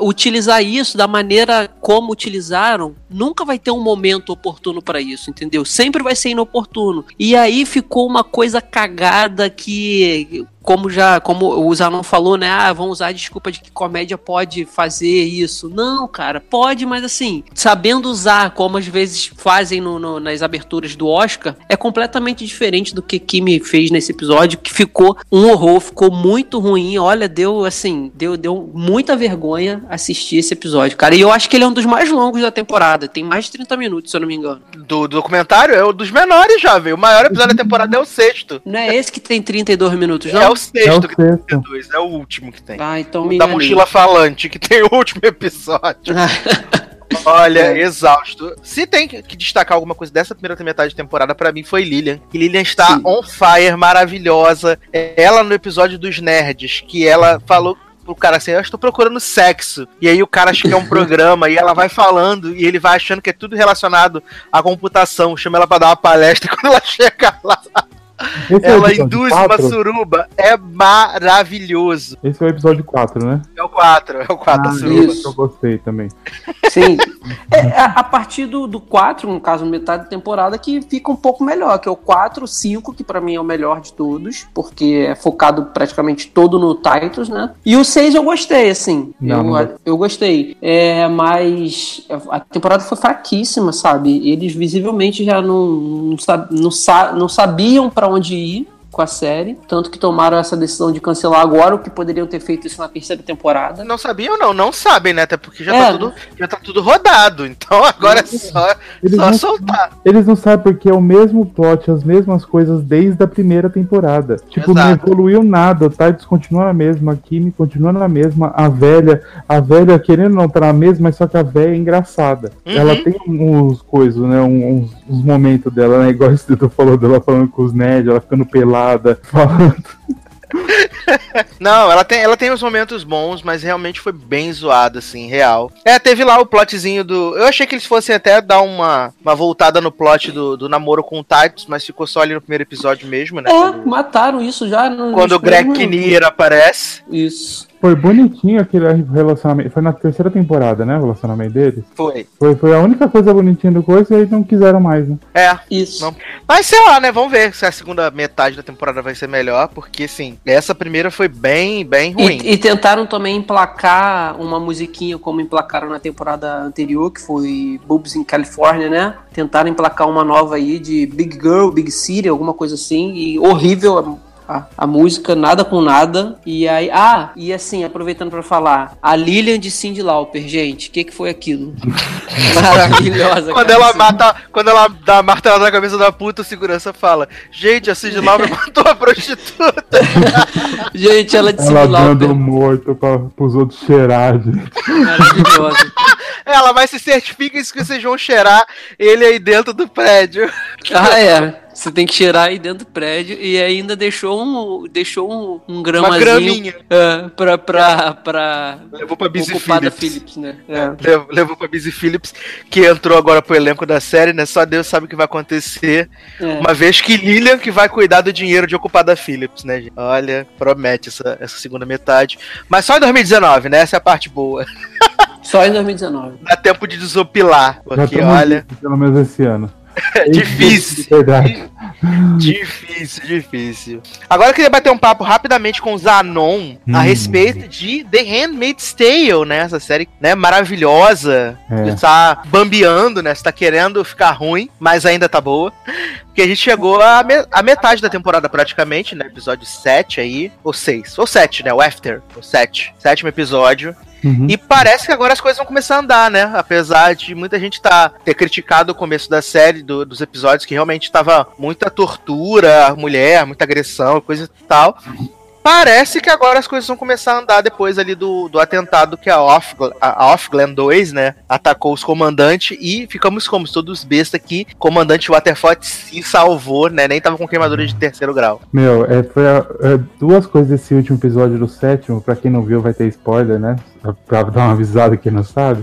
utilizar isso da maneira como utilizaram, nunca vai ter um momento oportuno para isso, entendeu? Sempre vai ser inoportuno. E aí ficou uma coisa cagada que como já, como o Zanon falou, né? Ah, vão usar a desculpa de que comédia pode fazer isso. Não, cara, pode, mas assim, sabendo usar, como às vezes fazem no, no, nas aberturas do Oscar, é completamente diferente do que Kimi fez nesse episódio, que ficou um horror, ficou muito ruim. Olha, deu assim, deu, deu muita vergonha assistir esse episódio, cara. E eu acho que ele é um dos mais longos da temporada, tem mais de 30 minutos, se eu não me engano. Do, do documentário é um dos menores já, velho. O maior episódio da temporada é o sexto. Não é esse que tem 32 minutos, não? É o sexto, é o que sexto. tem dois, é o último que tem. Ah, então me Da mochila falante, que tem o último episódio. Olha, é. exausto. Se tem que destacar alguma coisa dessa primeira metade de temporada, para mim foi Lilian. E Lilian está Sim. on fire, maravilhosa. Ela no episódio dos nerds, que ela falou pro cara assim, eu estou procurando sexo. E aí o cara acha que é um [LAUGHS] programa e ela vai falando e ele vai achando que é tudo relacionado à computação. Chama ela para dar uma palestra e [LAUGHS] quando ela chega lá, esse ela é induz uma suruba. É maravilhoso. Esse é o episódio 4, né? É o 4, é o 4 ah, suruba. Isso. Eu gostei também. Sim. É, é, a partir do, do 4, no caso, metade da temporada, que fica um pouco melhor, que é o 4, 5, que para mim é o melhor de todos, porque é focado praticamente todo no Titus, né? E o 6 eu gostei, assim. Não, eu, não eu gostei. É, mas a temporada foi fraquíssima, sabe? Eles visivelmente já não, não, não, não sabiam para onde ir com a série, tanto que tomaram essa decisão de cancelar agora, o que poderiam ter feito isso na terceira temporada. Não sabiam não, não sabem, né? Até porque já, é. tá, tudo, já tá tudo rodado, então agora é só, eles só não, soltar. Eles não sabem porque é o mesmo plot, as mesmas coisas desde a primeira temporada. Tipo, Exato. não evoluiu nada, tá? Titus continua na mesma, a Kimi continua na mesma, a velha, a velha querendo não tá na mesma, mas só que a velha é engraçada. Uhum. Ela tem uns coisas, né? Uns, uns momentos dela, né? Igual [LAUGHS] o falou dela falando com os nerds, ela ficando pelada falando. [LAUGHS] Não, ela tem, ela tem uns momentos bons, mas realmente foi bem zoada, assim, real. É, teve lá o plotzinho do. Eu achei que eles fossem até dar uma, uma voltada no plot do, do namoro com o Titus, mas ficou só ali no primeiro episódio mesmo, né? É, quando... mataram isso já. No quando o Greg Kinnear aparece. Isso. Foi bonitinho aquele relacionamento. Foi na terceira temporada, né? O relacionamento deles. Foi. Foi, foi a única coisa bonitinha do coisa e eles não quiseram mais, né? É. Isso. Não. Mas sei lá, né? Vamos ver se a segunda metade da temporada vai ser melhor, porque assim, essa primeira foi bem, bem ruim. E, e tentaram também emplacar uma musiquinha como emplacaram na temporada anterior, que foi Boobs in California, né? Tentaram emplacar uma nova aí de Big Girl, Big City, alguma coisa assim, e horrível a, a, música, nada com nada. E aí, ah, e assim, aproveitando para falar, a Lilian de Cindy Lauper, gente, o que, que foi aquilo? [LAUGHS] Maravilhosa. quando cara, ela assim. mata, quando ela dá a martelada na cabeça da puta, o segurança fala: Gente, a Cindy Lauper matou a prostituta. [LAUGHS] Gente, ela de Cindy Ela Lauper. dando morto pra, pros outros cheirar, gente. Maravilhosa. [LAUGHS] ela vai se certifica isso que vocês vão cheirar ele aí dentro do prédio. Ah, é. Você tem que cheirar aí dentro do prédio e ainda deixou um, deixou um, um gramazinho graminha. é, pra, pra, pra Levou pra Busy ocupada Phillips. Phillips, né? É. Levou, levou pra Busy Phillips, que entrou agora pro elenco da série, né? Só Deus sabe o que vai acontecer. É. Uma vez que Lilian que vai cuidar do dinheiro de Ocupada Phillips, né, gente? Olha, promete essa, essa segunda metade. Mas só em 2019, né? Essa é a parte boa. Só em 2019. Dá tempo de desopilar. Porque, olha, Pelo menos esse ano. É [LAUGHS] difícil. [LAUGHS] Verdade. Difícil, difícil. Agora eu queria bater um papo rapidamente com o Zanon a Hum. respeito de The Handmaid's Tale, né? Essa série, né, maravilhosa. É. Está bambeando, né? Está querendo ficar ruim, mas ainda tá boa. Porque a gente chegou à, me- à metade da temporada praticamente, né? Episódio 7 aí, ou 6, ou 7, né? O After, o 7. Sétimo episódio. Uhum. E parece que agora as coisas vão começar a andar, né? Apesar de muita gente tá, ter criticado o começo da série, do- dos episódios, que realmente tava muita tortura, mulher, muita agressão, coisa e tal. Parece que agora as coisas vão começar a andar depois ali do, do atentado que a Off, a Off Glen 2, né? Atacou os comandantes e ficamos como todos besta que comandante Waterford se salvou, né? Nem tava com queimadura de terceiro grau. Meu, é, foi a- é, duas coisas desse último episódio do sétimo, pra quem não viu vai ter spoiler, né? Pra dar uma avisada quem não sabe.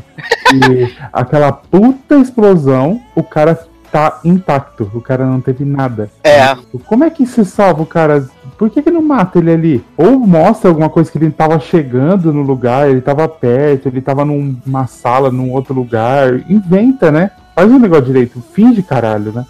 E [LAUGHS] aquela puta explosão, o cara tá intacto, o cara não teve nada. É. Como é que se salva o cara? Por que, que não mata ele ali? Ou mostra alguma coisa que ele tava chegando no lugar, ele tava perto, ele tava numa sala, num outro lugar. Inventa, né? Faz um negócio direito, finge caralho, né?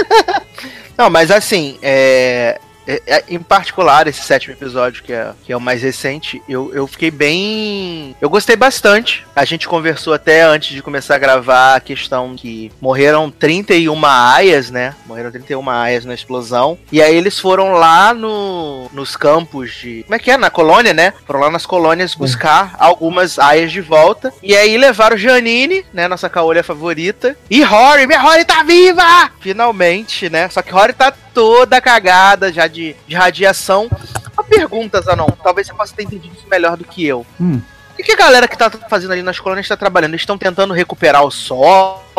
[LAUGHS] Não, mas assim, é, é- é- em particular, esse sétimo episódio, que é, que é o mais recente, eu, eu fiquei bem. Eu gostei bastante. A gente conversou até antes de começar a gravar a questão que morreram 31 aias, né? Morreram 31 aias na explosão. E aí eles foram lá no, nos campos de. Como é que é? Na colônia, né? Foram lá nas colônias buscar algumas aias de volta. E aí levaram Janine, né? Nossa caolha favorita. E Rory, minha Rory tá viva! Finalmente, né? Só que Rory tá toda cagada já de, de radiação. Uma pergunta, Zanon. Talvez você possa ter entendido isso melhor do que eu. Hum. O que, que a galera que tá fazendo ali nas colônias tá trabalhando? Eles estão tentando recuperar o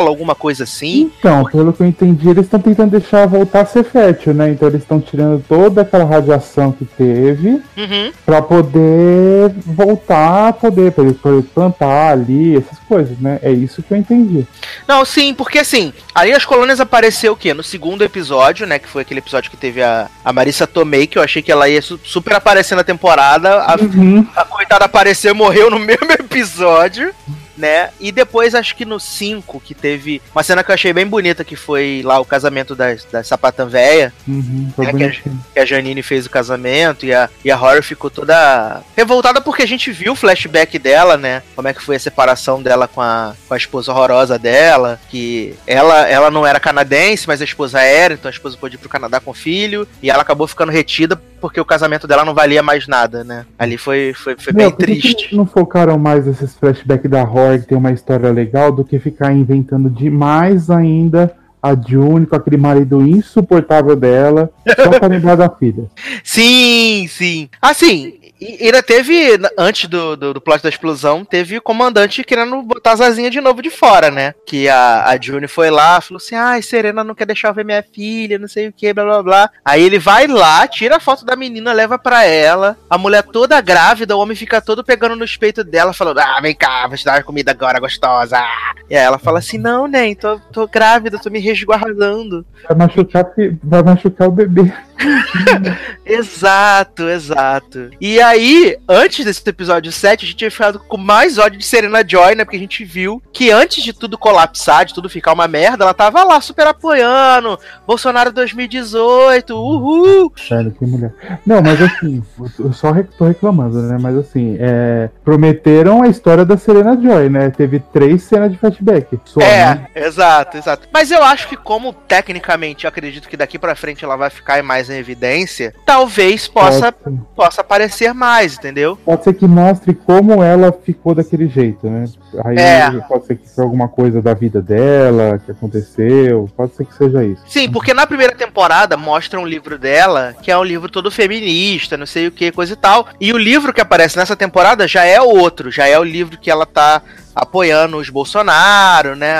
alguma coisa assim? Então, pelo que eu entendi, eles estão tentando deixar voltar a ser fértil, né? Então eles estão tirando toda aquela radiação que teve Uhum. pra poder voltar a poder, pra eles poderem plantar ali, essas coisas, né? É isso que eu entendi. Não, sim, porque assim, ali nas colônias apareceu o quê? No segundo episódio, né? Que foi aquele episódio que teve a, a Marissa Tomei, que eu achei que ela ia su- super aparecer na temporada. A, Uhum. a coitada apareceu e morreu no [LAUGHS] mesmo episódio. Né? E depois, acho que no 5, que teve uma cena que eu achei bem bonita, que foi lá o casamento da, da sapatã véia, Uhum, foi É que a- que a Janine fez o casamento e a, e a Horror ficou toda revoltada porque a gente viu o flashback dela, né? Como é que foi a separação dela com a, com a esposa horrorosa dela, que ela, ela não era canadense, mas a esposa era, então a esposa pôde ir pro Canadá com o filho, e ela acabou ficando retida porque o casamento dela não valia mais nada, né? Ali foi, foi, foi Meu, bem triste. não focaram mais esses flashbacks da Horror que tem uma história legal do que ficar inventando demais ainda a June com aquele marido insuportável dela, só pra lembrar da filha. Sim, sim. Assim, e ainda teve, antes do, do, do plot da explosão, teve o comandante querendo botar as asinhas de novo de fora, né? Que a, a June foi lá, falou assim: ai, Serena não quer deixar eu ver minha filha, não sei o que, blá blá blá. Aí ele vai lá, tira a foto da menina, leva pra ela. A mulher toda grávida, o homem fica todo pegando nos peitos dela, falando: ah, vem cá, vou te dar comida agora gostosa. E aí ela fala assim: não, nem, tô, tô grávida, tô me resguardando. Vai machucar, vai machucar o bebê. [LAUGHS] Exato, exato. E aí, antes desse episódio 7, a gente tinha ficado com mais ódio de Serena Joy, né? Porque a gente viu que antes de tudo colapsar, de tudo ficar uma merda, ela tava lá super apoiando. Bolsonaro 2018, uhul! Sério, que mulher. Não, mas assim, eu só tô reclamando, né? Mas assim, é, prometeram a história da Serena Joy, né? Teve três cenas de flashback. Só, é, né? exato, exato. Mas eu acho que como tecnicamente eu acredito que daqui pra frente ela vai ficar mais em evidência, talvez possa, Pode, possa aparecer mais, entendeu? pode ser que mostre como ela ficou daquele jeito, né? Aí É. pode ser que foi alguma coisa da vida dela que aconteceu. Pode ser que seja isso. Sim, porque na primeira temporada mostra um livro dela, que é um livro todo feminista, não sei o que, coisa e tal. E o livro que aparece nessa temporada já é outro, já é o livro que ela tá apoiando os Bolsonaro, né?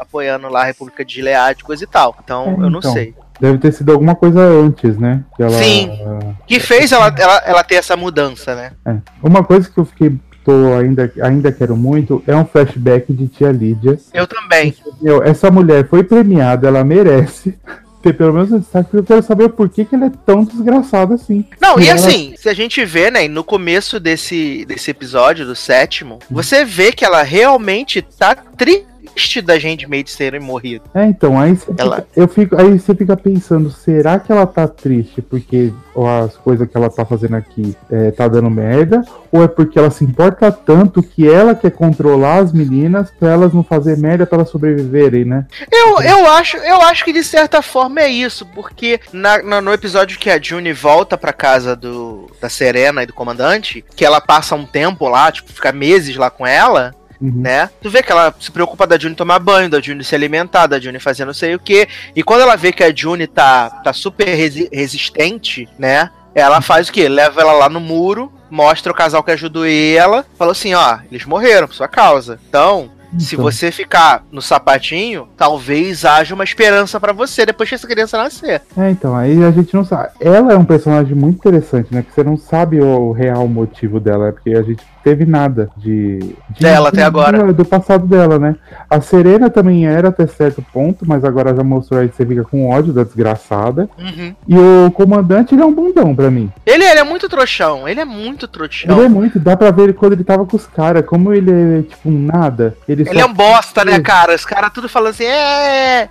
Apoiando lá a República de Gilead, coisa e tal. Então, É, eu não então. sei. Deve ter sido alguma coisa antes, né? Que ela, Sim. Que fez ela, ela, ela ter essa mudança, né? É. Uma coisa que eu fiquei. Tô ainda, ainda quero muito é um flashback de tia Lídia. Eu também. Meu, essa mulher foi premiada, ela merece [LAUGHS] ter pelo menos um destaque, porque eu quero saber o porquê que ela é tão desgraçada assim. Não, e Ela- assim, se a gente vê, né, no começo desse, desse episódio, do sétimo, você vê que ela realmente tá triste da gente meio de terem morrido. É, então, aí você Ela- fica, eu fico, aí você fica pensando, será que ela tá triste porque as coisas que ela tá fazendo aqui é, tá dando merda? Ou é porque ela se importa tanto que ela quer controlar as meninas pra elas não fazer merda pra elas sobreviverem, né? Eu, eu, acho, eu acho que de certa forma é isso, porque na, na- no episódio que a June volta pra casa do, da Serena e do comandante, que ela passa um tempo lá, tipo, fica meses lá com ela, Uhum. né? Tu vê que ela se preocupa da June tomar banho, da June se alimentar, da June fazer não sei o que. E quando ela vê que a June tá, tá super resi- resistente, né? Ela faz o quê? Leva ela lá no muro, mostra o casal que ajudou ela, falou assim, ó, eles morreram por sua causa. Então, se Então. você ficar no sapatinho, talvez haja uma esperança pra você depois que essa criança nascer. É, então, aí a gente não sabe. Ela é um personagem muito interessante, né? Que você não sabe o real motivo dela, é porque a gente teve nada de. de Dela até agora. Do passado dela, né? A Serena também era até certo ponto, mas agora já mostrou aí que você fica com ódio da desgraçada. Uhum. E o comandante, ele é um bundão pra mim. Ele, ele é muito trouxão, ele é muito trouxão. Ele é muito, dá pra ver ele quando ele tava com os caras, como ele é tipo nada. Ele, Ele só- é um bosta, né, cara? Os caras tudo falando assim, é.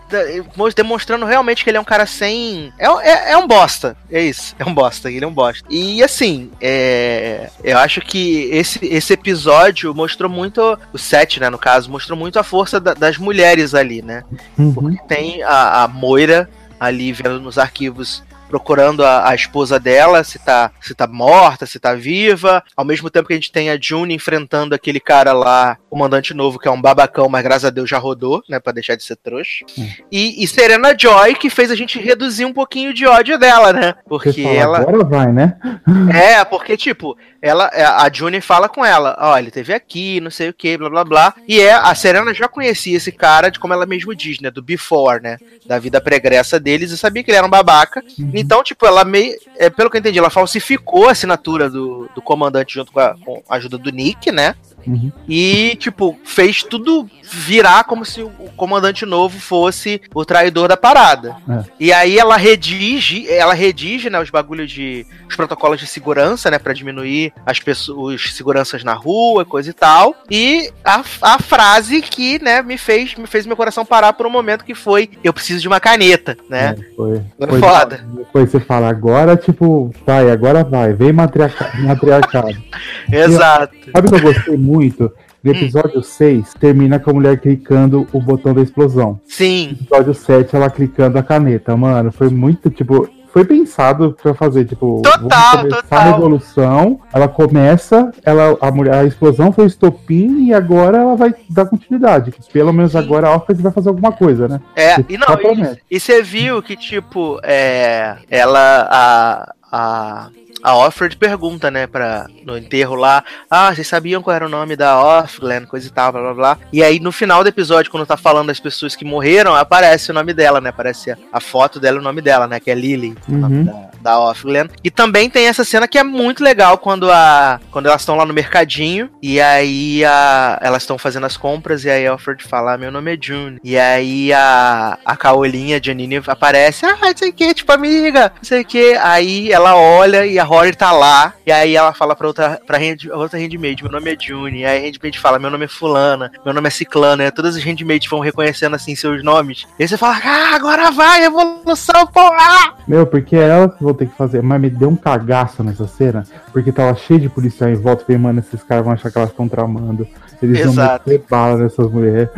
Demonstrando realmente que ele é um cara sem. É, é, é um bosta. É isso. É um bosta. Ele é um bosta. E assim, é. Eu acho que esse, esse episódio mostrou muito. O 7, né, no caso, mostrou muito a força da- das mulheres ali, né? Uhum. Porque tem a, a Moira ali vendo nos arquivos. Procurando a, a esposa dela, se tá, se tá morta, se tá viva. Ao mesmo tempo que a gente tem a June enfrentando aquele cara lá, o comandante novo, que é um babacão, mas graças a Deus já rodou, né? Pra deixar de ser trouxa. E, e Serena Joy, que fez a gente reduzir um pouquinho de ódio dela, né? Porque fala, ela. Agora vai, né? [LAUGHS] É, porque, tipo, ela, a June fala com ela, ó, ele teve aqui, não sei o que, blá blá blá. E é, a Serena já conhecia esse cara, de como ela mesmo diz, né? Do before, né? Da vida pregressa deles, e sabia que ele era um babaca. Então, tipo, ela meio. É, pelo que eu entendi, ela falsificou a assinatura do, do comandante junto com a, com a ajuda do Nick, né? Uhum. E, tipo, fez tudo virar como se o comandante novo fosse o traidor da parada. É. E aí ela redige, ela redige, né, os bagulhos de. os protocolos de segurança, né, pra diminuir as pessoas, os seguranças na rua, coisa e tal. E a, a frase que, né, me fez, me fez meu coração parar por um momento que foi: eu preciso de uma caneta, né? É, foi. Foi foda. Depois você fala, agora, tipo, vai, agora vai, vem matriarca- matriarcado. [LAUGHS] Exato. Sabe o que eu gostei muito? Hum. No episódio 6, termina com a mulher clicando o botão da explosão. Sim. No episódio 7, ela clicando a caneta. Mano, foi muito, tipo. Foi pensado pra fazer, tipo, Total, total. a revolução. Ela começa, ela, a, mulher, a explosão foi estopim e agora ela vai dar continuidade. Pelo menos Sim. agora a Alfred vai fazer alguma coisa, né? É, e não, e, promete. e você viu que, tipo, é, ela, a, a, a Offred pergunta, né, pra, no enterro lá, ah, vocês sabiam qual era o nome da Offglen, coisa e tal, blá blá blá. E aí, no final do episódio, quando tá falando das pessoas que morreram, aparece o nome dela, né, aparece a, a foto dela e o nome dela, né, que é Lily, o nome Uhum. da, da Offglen. E também tem essa cena que é muito legal, quando a quando elas estão lá no mercadinho, e aí a, elas estão fazendo as compras, e aí a Offred fala, ah, meu nome é June. E aí a, a Caolinha, Janine, aparece, ah, não sei o que, tipo, amiga, não sei o que. Aí ela ela olha e a Rory tá lá. E aí ela fala pra outra, pra hand, outra handmaid, meu nome é June. E aí a handmaid fala, meu nome é fulana, meu nome é ciclana. E todas as handmaids vão reconhecendo assim seus nomes. E aí você fala, ah, agora vai, revolução, porra! Meu, porque é elas que vão ter que fazer. Mas me deu um cagaço nessa cena. Porque tava cheio de policial em volta. Falei, mano, esses caras vão achar que elas estão tramando. Eles Exato. vão meter bala nessas mulheres.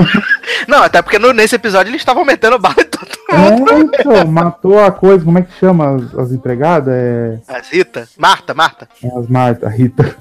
[LAUGHS] Não, até porque no- nesse episódio eles estavam metendo bala em todo mundo. É, então, matou a coisa. Como é que chama as, as empregadas? É. As Rita, Marta, Marta. é As Marta, Rita. [LAUGHS]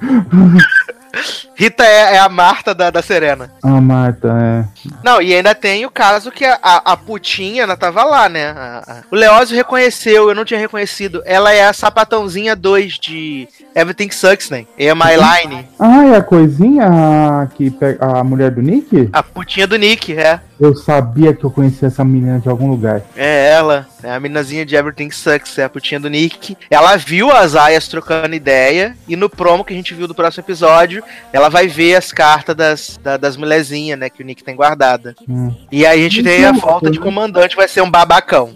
Rita é, é a Marta da, da Serena. A Marta, é. Não, e ainda tem o caso que a, a, a putinha, ela tava lá, né? A- a- O Leózio reconheceu, eu não tinha reconhecido. Ela é a sapatãozinha 2 de Everything Sucks, né? É a My Line. Ah, é a coisinha que pega a mulher do Nick? A putinha do Nick, é. Eu sabia que eu conhecia essa menina de algum lugar. É ela. É a meninazinha de Everything Sucks, é a putinha do Nick. Ela viu as aias trocando ideia. E no promo que a gente viu do próximo episódio, ela vai ver as cartas das, da- das mulherzinhas, né? Que o Nick tem guardada. Hum. E aí a gente tem a volta de comandante, vai ser um babacão.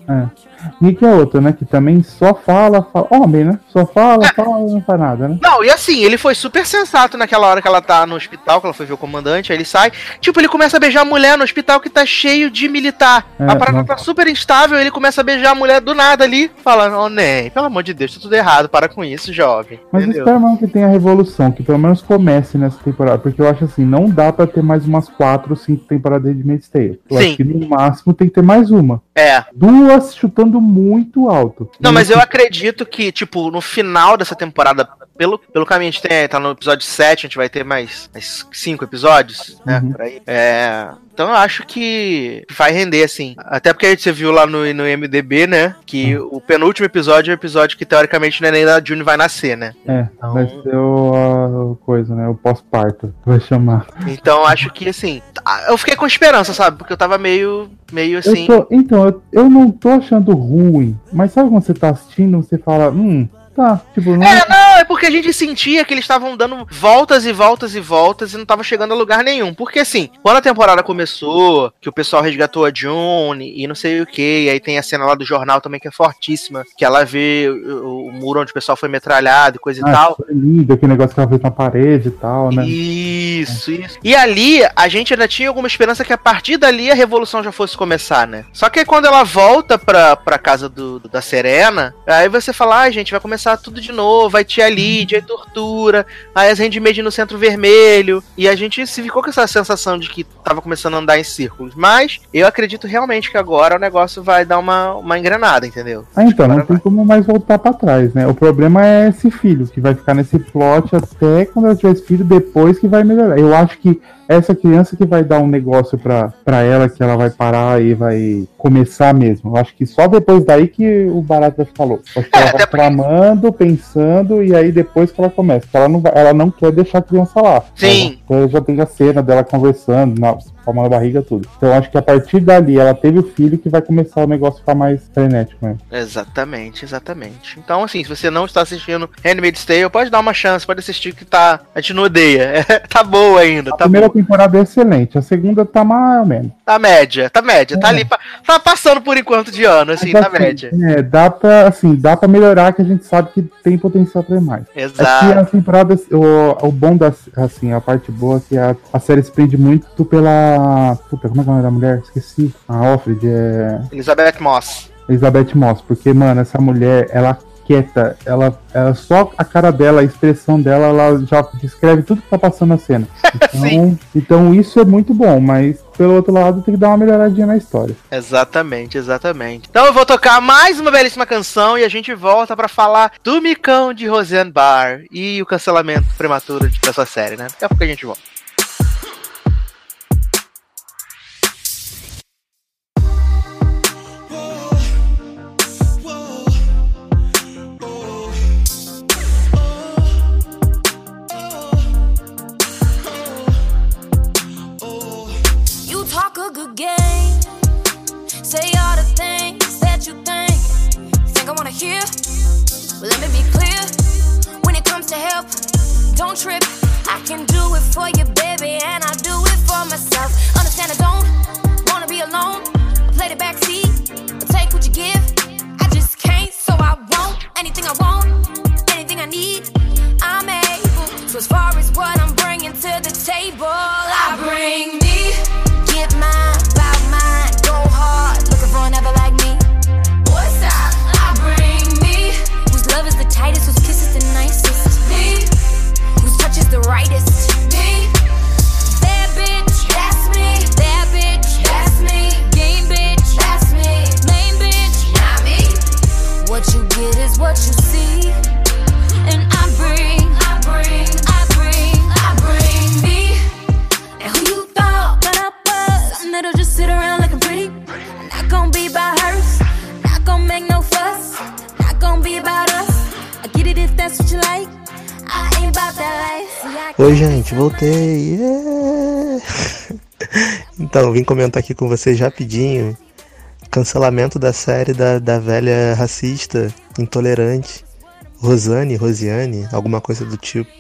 Nick é outra, né? Que também só fala, fala. Homem, né? Só fala, fala e não faz nada, né? Não, e assim, ele foi super sensato naquela hora que ela tá no hospital, que ela foi ver o comandante, aí ele sai. Tipo, ele começa a beijar a mulher no hospital que tá cheio de militar. É, a parada não. tá super instável, ele começa a beijar a mulher do nada ali, falando, ô oh, Ney, pelo amor de Deus, tá tudo errado, para com isso, jovem. Mas Entendeu? espero mesmo que tenha a revolução, que pelo menos comece nessa temporada. Porque eu acho assim, não dá pra ter mais umas 4 ou 5 temporadas de Tale. Eu Sim. acho que no máximo tem que ter mais uma. É. Duas chutando muito alto. Não, mas eu acredito que, tipo, no final dessa temporada, pelo, pelo caminho a gente tem, tá no episódio 7, a gente vai ter mais, mais cinco episódios, né? Uhum. Por aí. É. Então eu acho que vai render, assim. Até porque você viu lá no, no MDB, né? Que o penúltimo episódio é o episódio que teoricamente não é nem da June vai nascer, né? É, Então- vai ser o, a coisa, né? O pós-parto. Vai chamar. Então eu acho que, assim. Eu fiquei com esperança, sabe? Porque eu tava meio. meio assim. Eu tô, então, eu, eu não tô achando ruim. Mas sabe quando você tá assistindo, você fala, hum, tá, tipo, não É, não, é porque a gente sentia que eles estavam dando voltas e voltas e voltas e não tava chegando a lugar nenhum. Porque assim, quando a temporada começou, que o pessoal resgatou a June e não sei o que, e aí tem a cena lá do jornal também que é fortíssima, que ela vê o, o muro onde o pessoal foi metralhado e coisa e ah, tal. foi lindo, aquele negócio que ela fez na parede e tal, né? Isso, isso. E ali, a gente ainda tinha alguma esperança que a partir dali a revolução já fosse começar, né? Só que aí quando ela volta pra, pra casa do, da Serena, aí você fala, ai gente, vai começar tudo de novo, vai ter a Lídia, aí tortura, aí as handmaids no centro vermelho, e a gente se ficou com essa sensação de que tava começando a andar em círculos. Mas eu acredito realmente que agora o negócio vai dar uma, uma engrenada, entendeu? Ah, então, não Agora tem vai. como mais voltar pra trás, né? O problema é esse filho, que vai ficar nesse plot até quando ela tiver esse filho, depois que vai melhorar. Eu acho que essa criança que vai dar um negócio pra, pra ela, que ela vai parar e vai começar mesmo. Eu acho que só depois daí que o barato vai ficar louco. Acho que É, ela vai porque- tramando, pensando, e aí depois que ela começa. Ela não, vai- ela não quer deixar a criança lá. Sim. Ela já tem a cena dela conversando, na, palma na barriga, tudo. Então eu acho que a partir dali ela teve o filho que vai começar o negócio a ficar mais frenético mesmo. Exatamente, exatamente. Então, assim, se você não está assistindo Handmaid's Tale, pode dar uma chance, pode assistir que tá. A gente não odeia. [LAUGHS] tá boa ainda, A tá primeira boa. temporada é excelente, a segunda tá mais ou menos. Tá média, tá média. Tá É. ali, pa- tá passando por enquanto de ano, assim, Mas, tá média. É, dá pra, assim, dá pra melhorar que a gente sabe que tem potencial pra ir mais. É que Exato. a temporada, o, o bom da, assim, a parte boa é que a, a série se prende muito pela, puta, como é que é o nome da mulher? Esqueci. A Alfred, é Elizabeth Moss. Elizabeth Moss, porque, mano, essa mulher, ela quieta, ela, ela só a cara dela, a expressão dela, ela já descreve tudo que tá passando na cena. [LAUGHS] Então, então isso é muito bom, mas pelo outro lado tem que dar uma melhoradinha na história. Exatamente, exatamente. Então eu vou tocar mais uma belíssima canção e a gente volta pra falar do micão de Roseanne Barr e o cancelamento prematuro de- dessa série, né? Daqui a pouco a gente volta. Game. Say all the things that you think. Think I wanna hear? Well, let me be clear. When it comes to help, don't trip. I can do it for you, baby, and I do it for myself. Understand I don't wanna be alone. Play the backseat, take what you give. I just can't, so I won't. Anything I want, anything I need, I'm able. So as far as what I'm bringing to the table, I bring the rightest. Me. Bad bitch, that's me. Bad bitch, that's me. Game bitch, that's me. Main bitch, not me. What you get is what you see. And I bring, I bring, I bring, I bring me. And who you thought that I was? Something that'll just sit around looking pretty. Not gonna be about hers. Not gonna make no fuss. Not gonna be about us. I get it if that's what you like. Oi, gente, voltei. Yeah! [LAUGHS] então, vim comentar aqui com vocês rapidinho. Cancelamento da série da, da velha racista, intolerante. Rosane, Rosiane, alguma coisa do tipo.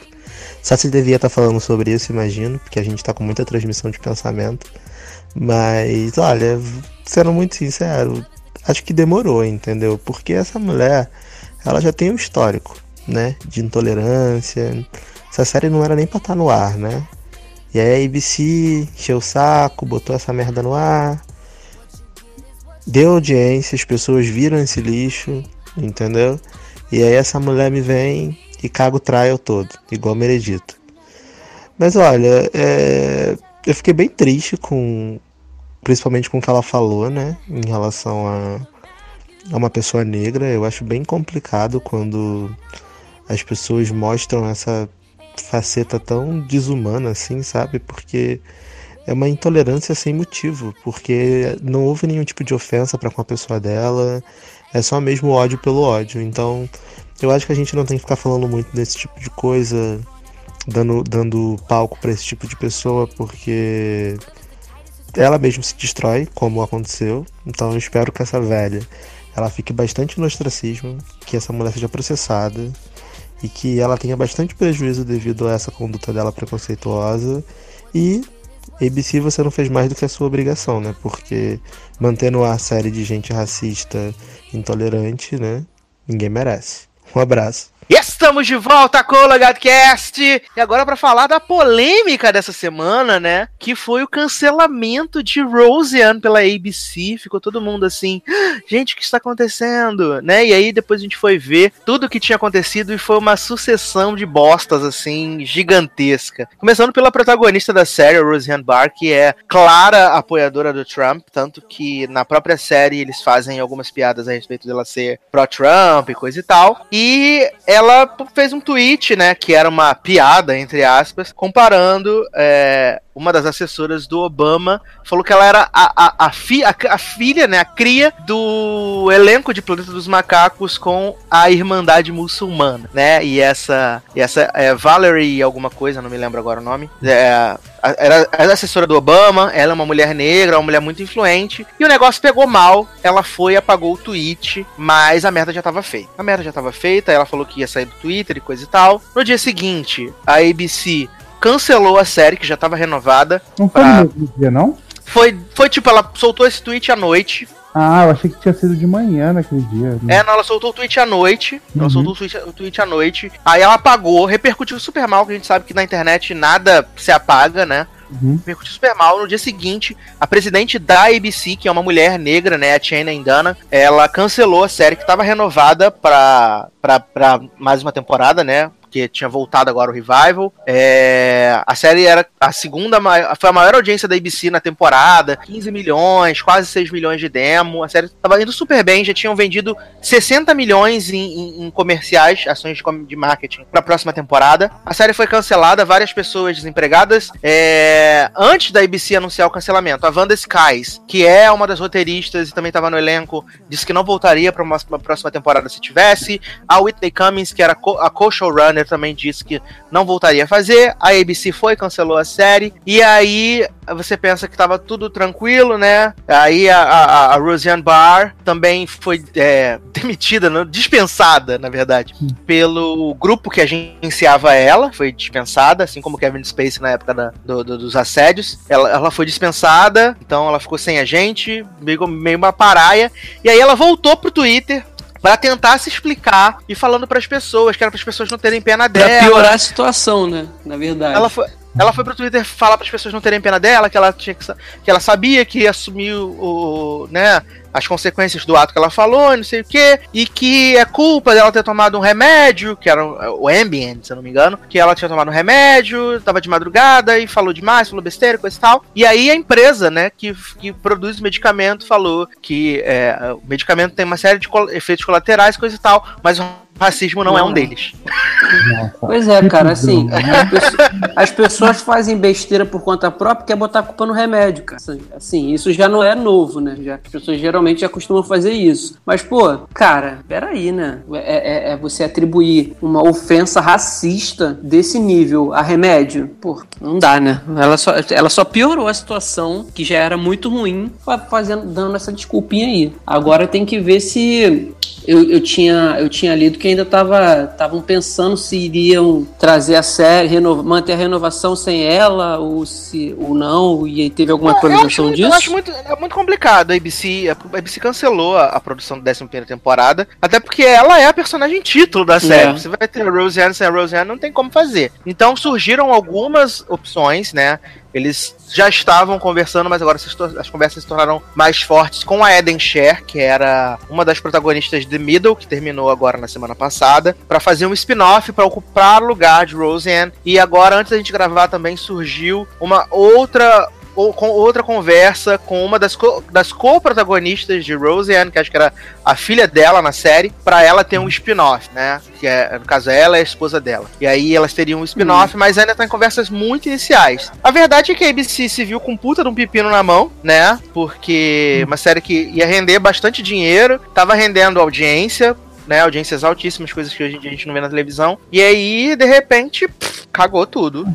Só se devia estar falando sobre isso, imagino, porque a gente tá com muita transmissão de pensamento. Mas, olha, sendo muito sincero, acho que demorou, entendeu? Porque essa mulher, ela já tem um histórico, né? De intolerância. Essa série não era nem pra estar no ar, né? E aí a ABC encheu o saco, botou essa merda no ar. Deu audiência, as pessoas viram esse lixo, entendeu? E aí essa mulher me vem e caga o trial todo, igual Meredito. Mas olha, é, eu fiquei bem triste com. Principalmente com o que ela falou, né? Em relação a, a uma pessoa negra. Eu acho bem complicado quando as pessoas mostram essa faceta tão desumana assim, sabe? Porque é uma intolerância sem motivo, porque não houve nenhum tipo de ofensa para com a pessoa dela, é só mesmo ódio pelo ódio. Então, eu acho que a gente não tem que ficar falando muito desse tipo de coisa, dando, dando palco para esse tipo de pessoa, porque ela mesma se destrói, como aconteceu. Então, eu espero que essa velha ela fique bastante no ostracismo, que essa mulher seja processada e que ela tenha bastante prejuízo devido a essa conduta dela preconceituosa e ABC você não fez mais do que a sua obrigação, né? Porque mantendo a série de gente racista, intolerante, né? Ninguém merece. Um abraço. Estamos de volta com o LogadoCast! E agora para falar da polêmica dessa semana, né? Que foi o cancelamento de Roseanne pela ABC. Ficou todo mundo assim, "Ah, gente, o que está acontecendo? Né? E aí depois a gente foi ver tudo o que tinha acontecido e foi uma sucessão de bostas, assim, gigantesca. Começando pela protagonista da série, Roseanne Barr, que é clara apoiadora do Trump, tanto que na própria série eles fazem algumas piadas a respeito dela ser pró-Trump e coisa e tal. E ela fez um tweet, né, que era uma piada, entre aspas, comparando é, uma das assessoras do Obama, falou que ela era a, a, a, fi, a, a filha, né, a cria do elenco de Planeta dos Macacos com a Irmandade Muçulmana, né, e essa, e essa é, Valerie alguma coisa, não me lembro agora o nome, é, era, era assessora do Obama, ela é uma mulher negra, uma mulher muito influente, e o negócio pegou mal, ela foi e apagou o tweet, mas a merda já tava feita. A merda já tava feita, ela falou que ia sair do Twitter e coisa e tal. No dia seguinte, a ABC cancelou a série, que já tava renovada. Não foi Pra- no mesmo dia, não? Foi, foi tipo, ela soltou esse tweet à noite. Ah, eu achei que tinha sido de manhã naquele dia. É, não, ela soltou o tweet à noite. Ela Uhum. soltou o tweet, o tweet à noite. Aí ela apagou, repercutiu super mal, que a gente sabe que na internet nada se apaga, né? Uhum. repercutiu super mal. No dia seguinte, a presidente da ABC, que é uma mulher negra, né, a Chena Indana, ela cancelou a série que estava renovada pra, pra, pra mais uma temporada, né? Porque tinha voltado agora o Revival. É, a série era a segunda foi a maior audiência da ABC na temporada, 15 milhões, quase 6 milhões de demo. A série tava indo super bem, já tinham vendido 60 milhões em, em- em comerciais, ações de, de marketing para a próxima temporada. A série foi cancelada, várias pessoas desempregadas. É, antes da ABC anunciar o cancelamento, a Wanda Skies, que é uma das roteiristas e também estava no elenco, disse que não voltaria para uma, uma próxima temporada se tivesse. A Whitney Cummings, que era co- a co-showrunner, também disse que não voltaria a fazer. A ABC foi, cancelou a série. E aí você pensa que tava tudo tranquilo, né? Aí a, a, a Roseanne Barr também foi é, [LAUGHS] demitida, não, dispensada, na verdade, pelo grupo que agenciava ela. Foi dispensada, assim como Kevin Spacey na época da- do- do- dos assédios. Ela, ela foi dispensada, então ela ficou sem agente, meio, meio uma paraia. E aí ela voltou pro Twitter Pra tentar se explicar e falando pras pessoas, que era pras pessoas não terem pena Pra dela. piorar a situação, né? Na verdade. Ela foi, ela foi pro Twitter falar para as pessoas não terem pena dela, que ela tinha que, que ela sabia que ia assumir o, né, as consequências do ato que ela falou, não sei o que, e que é culpa dela ter tomado um remédio, que era o, Ambien, se eu não me engano, que ela tinha tomado um remédio, tava de madrugada e falou demais, falou besteira, coisa e tal. E aí a empresa, né, que, que produz o medicamento falou que é, o medicamento tem uma série de col- efeitos colaterais, coisa e tal, mas o racismo não é um deles. Nossa. Pois é, cara, assim, as, pessoas, as pessoas fazem besteira por conta própria e quer botar a culpa no remédio, cara. Assim, Assim, isso já não é novo, né? Já as pessoas geralmente já costumam fazer isso. Mas, pô, cara, peraí, né? É, é- é você atribuir uma ofensa racista desse nível a remédio? Pô, não dá, né? Ela só, ela só piorou a situação, que já era muito ruim, fa- fazendo, dando essa desculpinha aí. Agora tem que ver se eu, eu, tinha, eu tinha lido que ainda estavam pensando se iriam trazer a série, renova, manter a renovação sem ela, ou se ou não, e aí teve alguma eu, acho atualização disso. eu acho muito, é muito complicado. A ABC, a ABC cancelou a, a produção da 11 temporada, até porque ela é a personagem título da série. É. Você vai ter a Roseanne sem a Roseanne, não tem como fazer. Então surgiram algumas opções, né? Eles já estavam conversando, mas agora as conversas se tornaram mais fortes com a Eden Sher, que era uma das protagonistas de Middle, que terminou agora na semana passada, pra fazer um spin-off pra ocupar o lugar de Roseanne. E agora, antes da gente gravar, também surgiu uma outra ou- com outra conversa com uma das, co- das co-protagonistas de Roseanne, que acho que era a filha dela na série, pra ela ter um spin-off, né? Que é, no caso, ela é a esposa dela. E aí elas teriam um spin-off, mas ainda tá em conversas muito iniciais. A verdade é que a ABC se viu com puta de um pepino na mão, né? Porque uma série que ia render bastante dinheiro, tava rendendo audiência, né? Audiências altíssimas, coisas que hoje em dia a gente não vê na televisão. E aí, de repente, pff, cagou tudo.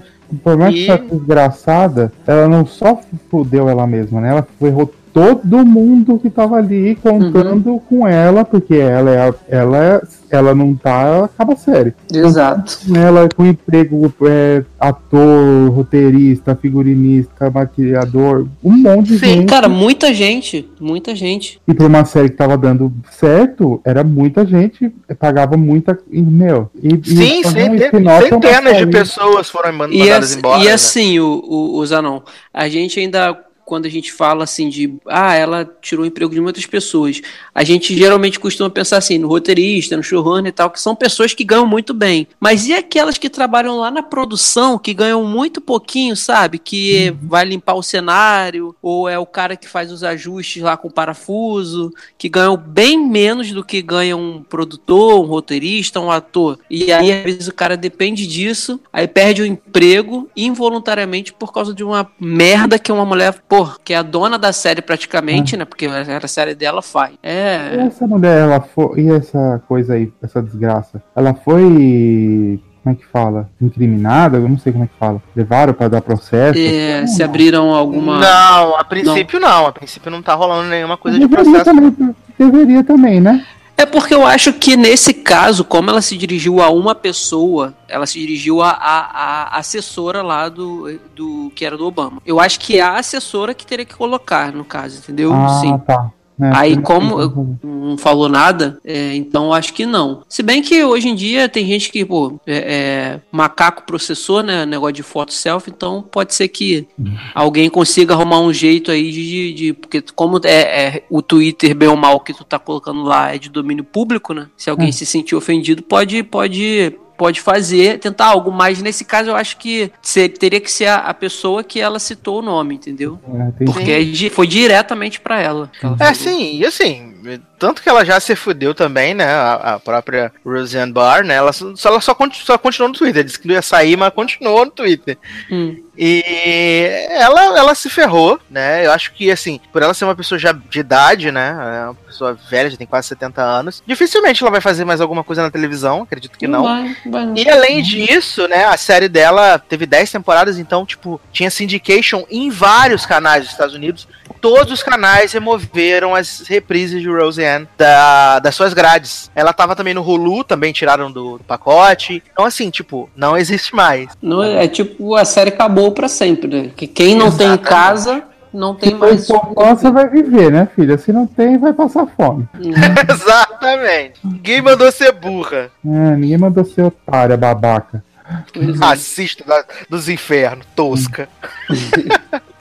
Por mais que E- seja desgraçada, ela não só fudeu ela mesma, né? Ela ferrou todo mundo que tava ali contando com ela, porque ela é a- ela é- ela não tá, ela acaba a série. Exato. Ela com emprego, é, ator, roteirista, figurinista, maquiador, um monte de Sim, gente. Cara, muita gente, muita gente. E pra uma série que tava dando certo, era muita gente, pagava muita. e, Meu, e, e Sim, fazer um centen- spin-off é uma centenas de pessoas foram man- E, mandadas assim- embora. e né? assim, o, o, o Zanon, a gente ainda, quando a gente fala assim de, ah, ela tirou o emprego de muitas pessoas, a gente geralmente costuma pensar assim, no roteirista, no showrunner e tal, que são pessoas que ganham muito bem. Mas e aquelas que trabalham lá na produção, que ganham muito pouquinho, sabe? Que Uhum. vai limpar o cenário, ou é o cara que faz os ajustes lá com o parafuso, que ganham bem menos do que ganha um produtor, um roteirista, um ator. E aí, às vezes, o cara depende disso, aí perde o emprego involuntariamente por causa de uma merda que uma mulher, pô, que é a dona da série praticamente, né? Porque era a série dela, faz. E É. essa mulher, ela foi. E essa coisa aí, essa desgraça? Ela foi. Como é que fala? Incriminada? Eu não sei como é que fala. Levaram pra dar processo? é, se abriram alguma. Não, a princípio não. A princípio não tá rolando nenhuma coisa de deveria, processo. também, deveria também, né? É porque eu acho que nesse caso, como ela se dirigiu a uma pessoa, ela se dirigiu a, a, a assessora lá do, do que era do Obama. Eu acho que é a assessora que teria que colocar, no caso, entendeu? ah, Sim. tá. É, Aí, como não falou nada, é, então acho que não. Se bem que hoje em dia tem gente que, pô, é, é, macaco processor, né? Negócio de foto selfie, então pode ser que alguém consiga arrumar um jeito aí de. de- porque, como é, é o Twitter, bem ou mal, que tu tá colocando lá é de domínio público, né? Se alguém Hum. se sentir ofendido, pode. pode Pode fazer, tentar algo, mas nesse caso eu acho que teria que ser a, a pessoa que ela citou o nome, entendeu? É, Porque é di- foi diretamente pra ela. ela É, falou. sim, e assim, tanto que ela já se fudeu também, né? A, a própria Roseanne Barr, né? Ela só, ela só, só continuou no Twitter. Disse que não ia sair, mas continuou no Twitter. Hum. E ela, ela se ferrou, né? Eu acho que, assim, por ela ser uma pessoa já de idade, né? É uma pessoa velha, já tem quase 70 anos. Dificilmente ela vai fazer mais alguma coisa na televisão, acredito que não. vai, vai. E além disso, né, a série dela teve 10 temporadas, então, tipo, tinha syndication em vários canais dos Estados Unidos. Todos os canais removeram as reprises de Roseanne da, das suas grades. Ela tava também no Hulu, também tiraram do, do pacote. Então, assim, tipo, não existe mais. Não, é tipo, a série acabou pra sempre, né? Que quem não tem Exatamente. casa, não tem Se mais. poupança, vai viver, né, filha? Se não tem, vai passar fome. Hum. Exato. [LAUGHS] Exatamente. Ninguém mandou ser burra. É, ninguém mandou ser otária, babaca. É. Racista dos infernos, tosca. [LAUGHS]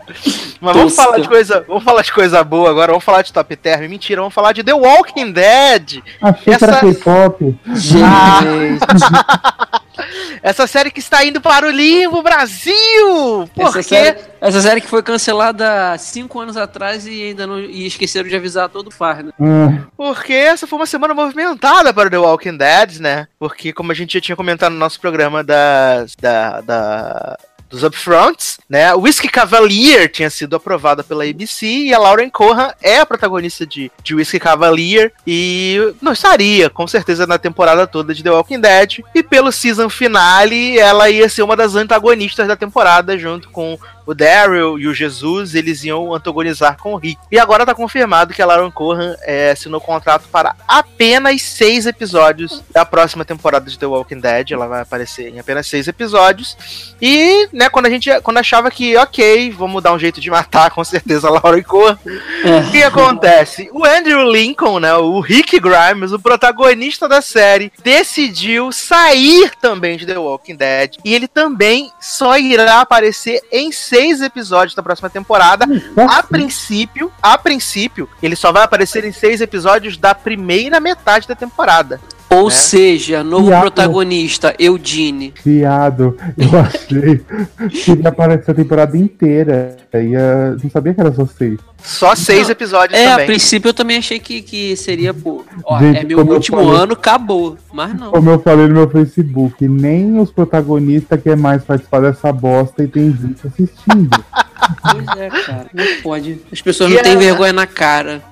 Mas vamos falar de coisa, vamos falar de coisa boa agora, vamos falar de Top Term. Mentira, vamos falar de The Walking Dead. Achei que era Essa- K-pop. Gente, [LAUGHS] Essa série que está indo para o limbo, Brasil! Por essa, quê? série, essa série que foi cancelada cinco anos atrás e ainda não e esqueceram de avisar todo o far, né? Ah, Porque essa foi uma semana movimentada para The Walking Dead, né? Porque, como a gente já tinha comentado no nosso programa das, da, da- dos Upfronts, né? Whiskey Cavalier tinha sido aprovada pela ABC e a Lauren Cohan é a protagonista de, de Whiskey Cavalier e não estaria, com certeza, na temporada toda de The Walking Dead. E pelo season finale, ela ia ser uma das antagonistas da temporada, junto com o Daryl e o Jesus, eles iam antagonizar com o Rick. E agora tá confirmado que a Lauren Cohan é, assinou contrato para apenas seis episódios da próxima temporada de The Walking Dead. Ela vai aparecer em apenas seis episódios. E, né, quando a gente quando achava que, ok, vamos dar um jeito de matar [LAUGHS] com certeza a Lauren Cohan, o que acontece? O Andrew Lincoln, né, o Rick Grimes, o protagonista da série, decidiu sair também de The Walking Dead. E ele também só irá aparecer em seis episódios da próxima temporada. A assim, princípio, a princípio, ele só vai aparecer em seis episódios da primeira metade da temporada. Ou É. seja, novo Viado. protagonista, Eudine. Viado, eu achei que ia aparecer a temporada inteira. Ia... Não sabia que era só seis. Só seis Não, episódios É, a também. princípio eu também achei que, que seria, pô, ó, Gente, é meu último falei- ano, acabou. Mas não. Como eu falei no meu Facebook, nem os protagonistas querem mais participar dessa bosta e tem gente assistindo. [LAUGHS] Pois é, cara. Não pode. As pessoas E não têm a- vergonha na cara.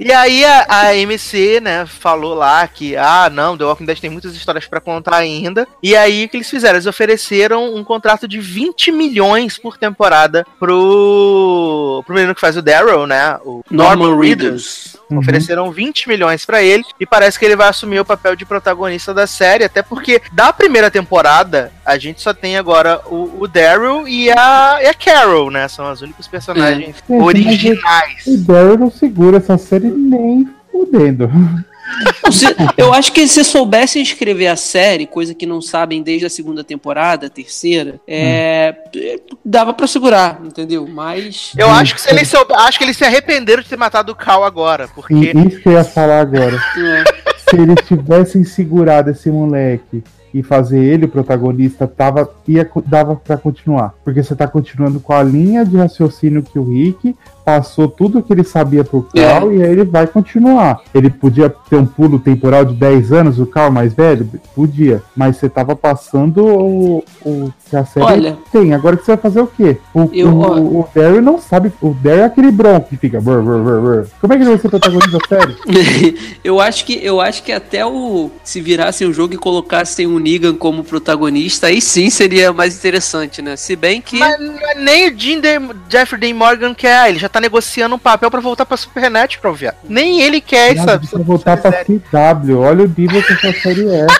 E aí a, a MC, né, falou lá que, ah, não, The Walking Dead tem muitas histórias pra contar ainda. E aí o que eles fizeram? Eles ofereceram um contrato de 20 milhões por temporada pro, pro menino que faz o Daryl, né? O Norman Reedus. Uhum. Ofereceram 20 milhões pra ele e parece que ele vai assumir o papel de protagonista da série, até porque da primeira temporada a gente só tem agora o, o Daryl e a, e a Carol, né? São os únicos personagens É. Originais. O Daryl não segura essa série nem fudendo. Se- eu acho que se soubessem escrever a série, coisa que não sabem desde a segunda temporada, a terceira, é, dava pra segurar, entendeu? Mas. Eu acho que se eles soube- acho que eles se arrependeram de ter matado o Cal agora, porque E isso que eu ia falar agora. é, Se eles tivessem segurado esse moleque e fazer ele o protagonista, tava, ia, dava pra continuar. Porque você tá continuando com a linha de raciocínio que o Rick passou tudo que ele sabia pro Cal e aí ele vai continuar. Ele podia ter um pulo temporal de 10 anos, o Cal mais velho? Podia. Mas você tava passando o, o que a série Olha. tem. Agora que você vai fazer o quê? O, Eu- o, o Daryl não sabe. O Daryl é aquele bronco que fica. brr, brr, brr, brr. Como é que ele vai ser protagonista da série? [LAUGHS] eu acho que eu acho que até o se virassem o jogo e colocassem o Negan como protagonista, aí sim seria mais interessante, né? Se bem que mas nem o Jim De- Jeffrey Dean Morgan quer, ele já tá negociando um papel pra voltar pra Supernatural, viado. Nem ele quer essa, Nada, precisa voltar pra. CW. Olha o nível que essa série é. [LAUGHS]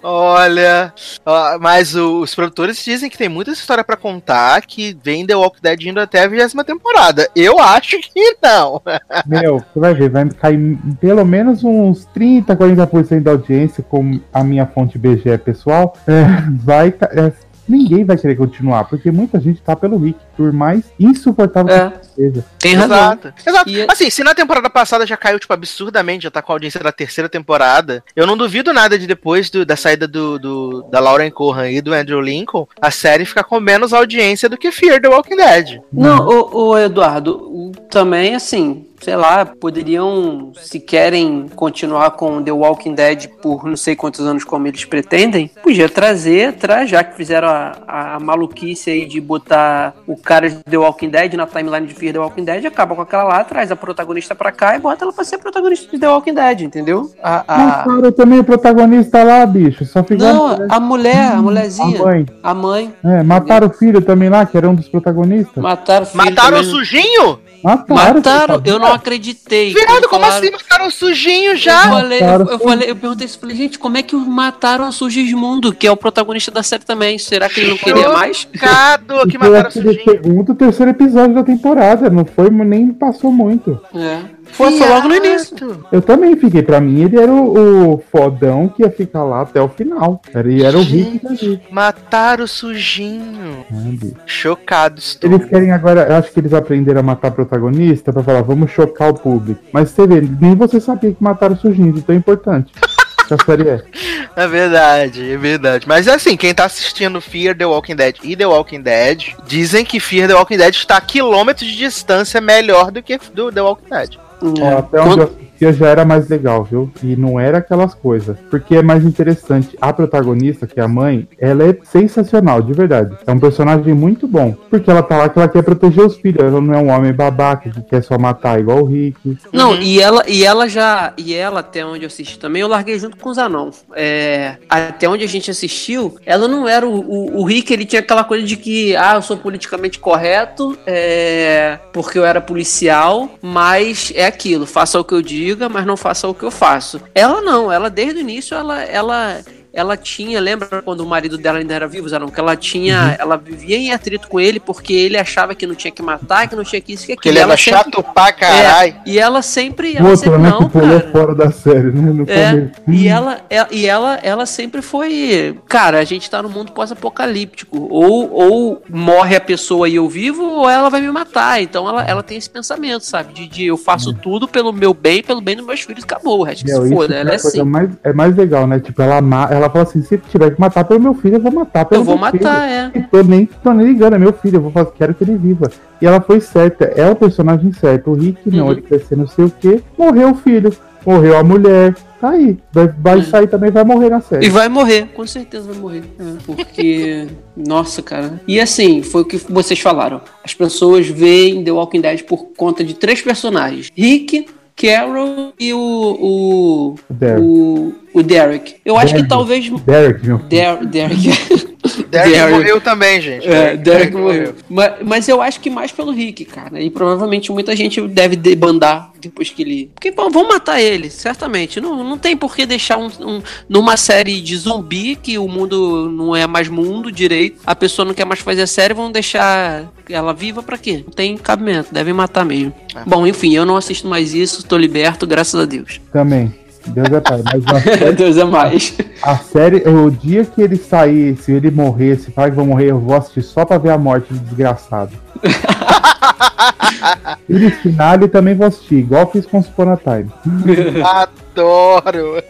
Olha, ó, mas o- os produtores dizem que tem muita história pra contar, que vem The Walking Dead indo até a vigésima temporada. Eu acho que não. [LAUGHS] Meu, você vai ver, vai cair pelo menos uns 30, 40% da audiência, com a minha fonte BGE pessoal. É, vai. ca- é, ninguém vai querer continuar, porque muita gente tá pelo Rick, por mais insuportável É. que seja. tem razão. Exato. Exato. E- Assim, se na temporada passada já caiu, tipo, absurdamente, já tá com a audiência da terceira temporada, eu não duvido nada de depois do- da saída do, do- da Lauren Cohan e do Andrew Lincoln, a série ficar com menos audiência do que Fear the Walking Dead. Não, o, Eduardo, o- também assim, sei lá, poderiam, se querem continuar com The Walking Dead por não sei quantos anos como eles pretendem, podia trazer, traz, já que fizeram a, a maluquice aí de botar o cara de The Walking Dead na timeline de Fear The Walking Dead, acaba com aquela lá, traz a protagonista pra cá e bota ela pra ser protagonista de The Walking Dead, entendeu? A, a- Mas, cara, também é protagonista lá, bicho. Só fica. Não, a mulher, a a mulherzinha, mãe. a mãe, É, mataram o filho também lá, que era um dos protagonistas. mataram o filho Mataram o também. sujinho? Mataram. Mataram, eu não acreditei. Viado, Quando como falaram- assim mataram o sujinho Eu já? falei, eu, Mataram eu sim. falei, eu perguntei isso, falei, gente, como é que mataram o Sugismundo, que é o protagonista da série também? Será que ele não queria mais? Chocado que mataram o sujinho. segundo, terceiro episódio da temporada. Não foi, nem passou muito. É. Foi, foi logo no início. Eu também fiquei, pra mim ele era o, o fodão que ia ficar lá até o final. Era, e era o Rick da gente. Mataram o sujinho. Ah, bicho. Chocado estou. Eles querem agora, eu acho que eles aprenderam a matar protagonista pra falar, vamos chocar o público. Mas você vê, nem você sabia que mataram o sujinho, de tão importante. é. [LAUGHS] É verdade, é verdade. Mas assim, quem tá assistindo Fear the Walking Dead e The Walking Dead, dizem que Fear the Walking Dead está a quilômetros de distância melhor do que do The Walking Dead. Ó, até onde eu assistia já era mais legal, viu? E não era aquelas coisas. Porque é mais interessante. A protagonista, que é a mãe, ela é sensacional, de verdade. É um personagem muito bom. Porque ela tá lá que ela quer proteger os filhos. Ela não é um homem babaca que quer só matar igual o Rick. Não, e ela, e ela já. E ela, até onde eu assisti também, eu larguei junto com os anão. É, até onde a gente assistiu, ela não era o, o, o Rick, ele tinha aquela coisa de que, ah, eu sou politicamente correto, é, porque eu era policial, mas é aquilo, faça o que eu diga, mas não faça o que eu faço. Ela não, ela desde o início, ela. ela ela tinha, lembra quando o marido dela ainda era vivo, Zanon? Que ela tinha, ela vivia em atrito com ele porque ele achava que não tinha que matar, que não tinha que isso que aquilo. ele Ela era sempre- chato pra caralho. É, e ela sempre, ela Outro, sempre né? não, que pulou cara. fora da série, né? No É, começo. e ela, é- e ela, ela sempre foi. Cara, a gente tá no mundo pós-apocalíptico. Ou, ou morre a pessoa e eu vivo, ou ela vai me matar. Então ela, ela tem esse pensamento, sabe? De, de eu faço tudo pelo meu bem, pelo bem dos meus filhos, acabou. O resto que se foda. que Ela é é assim. mais, é mais legal, né? Tipo, ela, ma- ela fala assim: se tiver que matar pelo meu filho, eu vou matar pelo Eu vou meu filho. matar, é. E tô nem, tô nem ligando, é meu filho, eu vou fazer, quero que ele viva. E ela foi certa, é o personagem certo. O Rick não, Uhum. ele cresceu não sei o que, morreu o filho, morreu a mulher, tá aí. Vai, vai sair também, vai morrer na série. E vai morrer, com certeza vai morrer. É, porque. [LAUGHS] Nossa, cara. E assim, foi o que vocês falaram. As pessoas veem The Walking Dead por conta de três personagens: Rick, Carol e o. o Derek. o, o Derek. Eu acho que talvez. Derek, meu. Der, Derek. [LAUGHS] Derek, Derek. morreu também, gente. É, Derek morreu. Mas, mas eu acho que mais pelo Rick, cara. E provavelmente muita gente deve debandar depois que ele. Porque bom, vão matar ele, certamente. Não, não tem por que deixar um, um- numa série de zumbi que o mundo não é mais mundo direito. A pessoa não quer mais fazer a série, vão deixar ela viva pra quê? Não tem cabimento, devem matar mesmo. Bom, enfim, eu não assisto mais isso, tô liberto, graças a Deus. Também. Deus é pai. Mas série, [LAUGHS] Deus é mais. a série, o dia que ele sair, se ele morrer, se fala que vão morrer, eu vou assistir só pra ver a morte do desgraçado. [LAUGHS] e no final eu também vou assistir, igual fiz com Super Time. [LAUGHS] Adoro.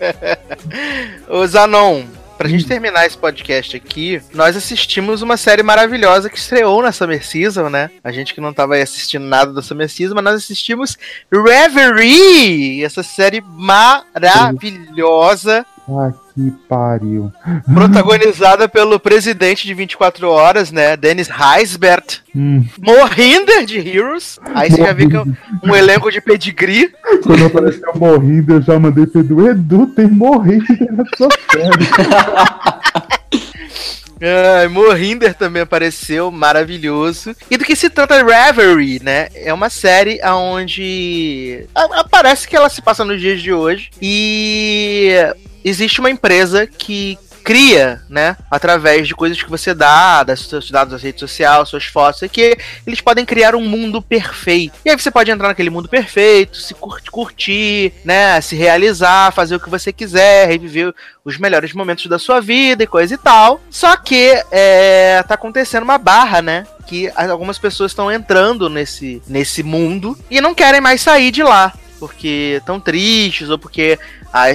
Ô Zanon, pra gente terminar esse podcast aqui, nós assistimos uma série maravilhosa que estreou na Summer Season, né? A gente que não tava assistindo nada da Summer Season, mas nós assistimos Reverie, essa série maravilhosa, Ah, que pariu. protagonizada pelo presidente de 24 horas, né? Dennis Heisbert. Hum, Morrinder de Heroes. Aí você já vê que é um, elenco de pedigree. quando apareceu morrendo, eu já mandei pro Edu. Edu tem morrido nessa série. [LAUGHS] Ai, Morrinder também apareceu, maravilhoso. E do que se trata Reverie, né? É uma série onde parece que ela se passa nos dias de hoje e existe uma empresa que cria, né, através de coisas que você dá, das seus dados da rede social, suas fotos, que eles podem criar um mundo perfeito. E aí você pode entrar naquele mundo perfeito, se curtir, curtir, né, se realizar, fazer o que você quiser, reviver os melhores momentos da sua vida e coisa e tal. Só que é, tá acontecendo uma barra, né? Que algumas pessoas estão entrando nesse, nesse mundo e não querem mais sair de lá. Porque estão tristes, ou porque, a-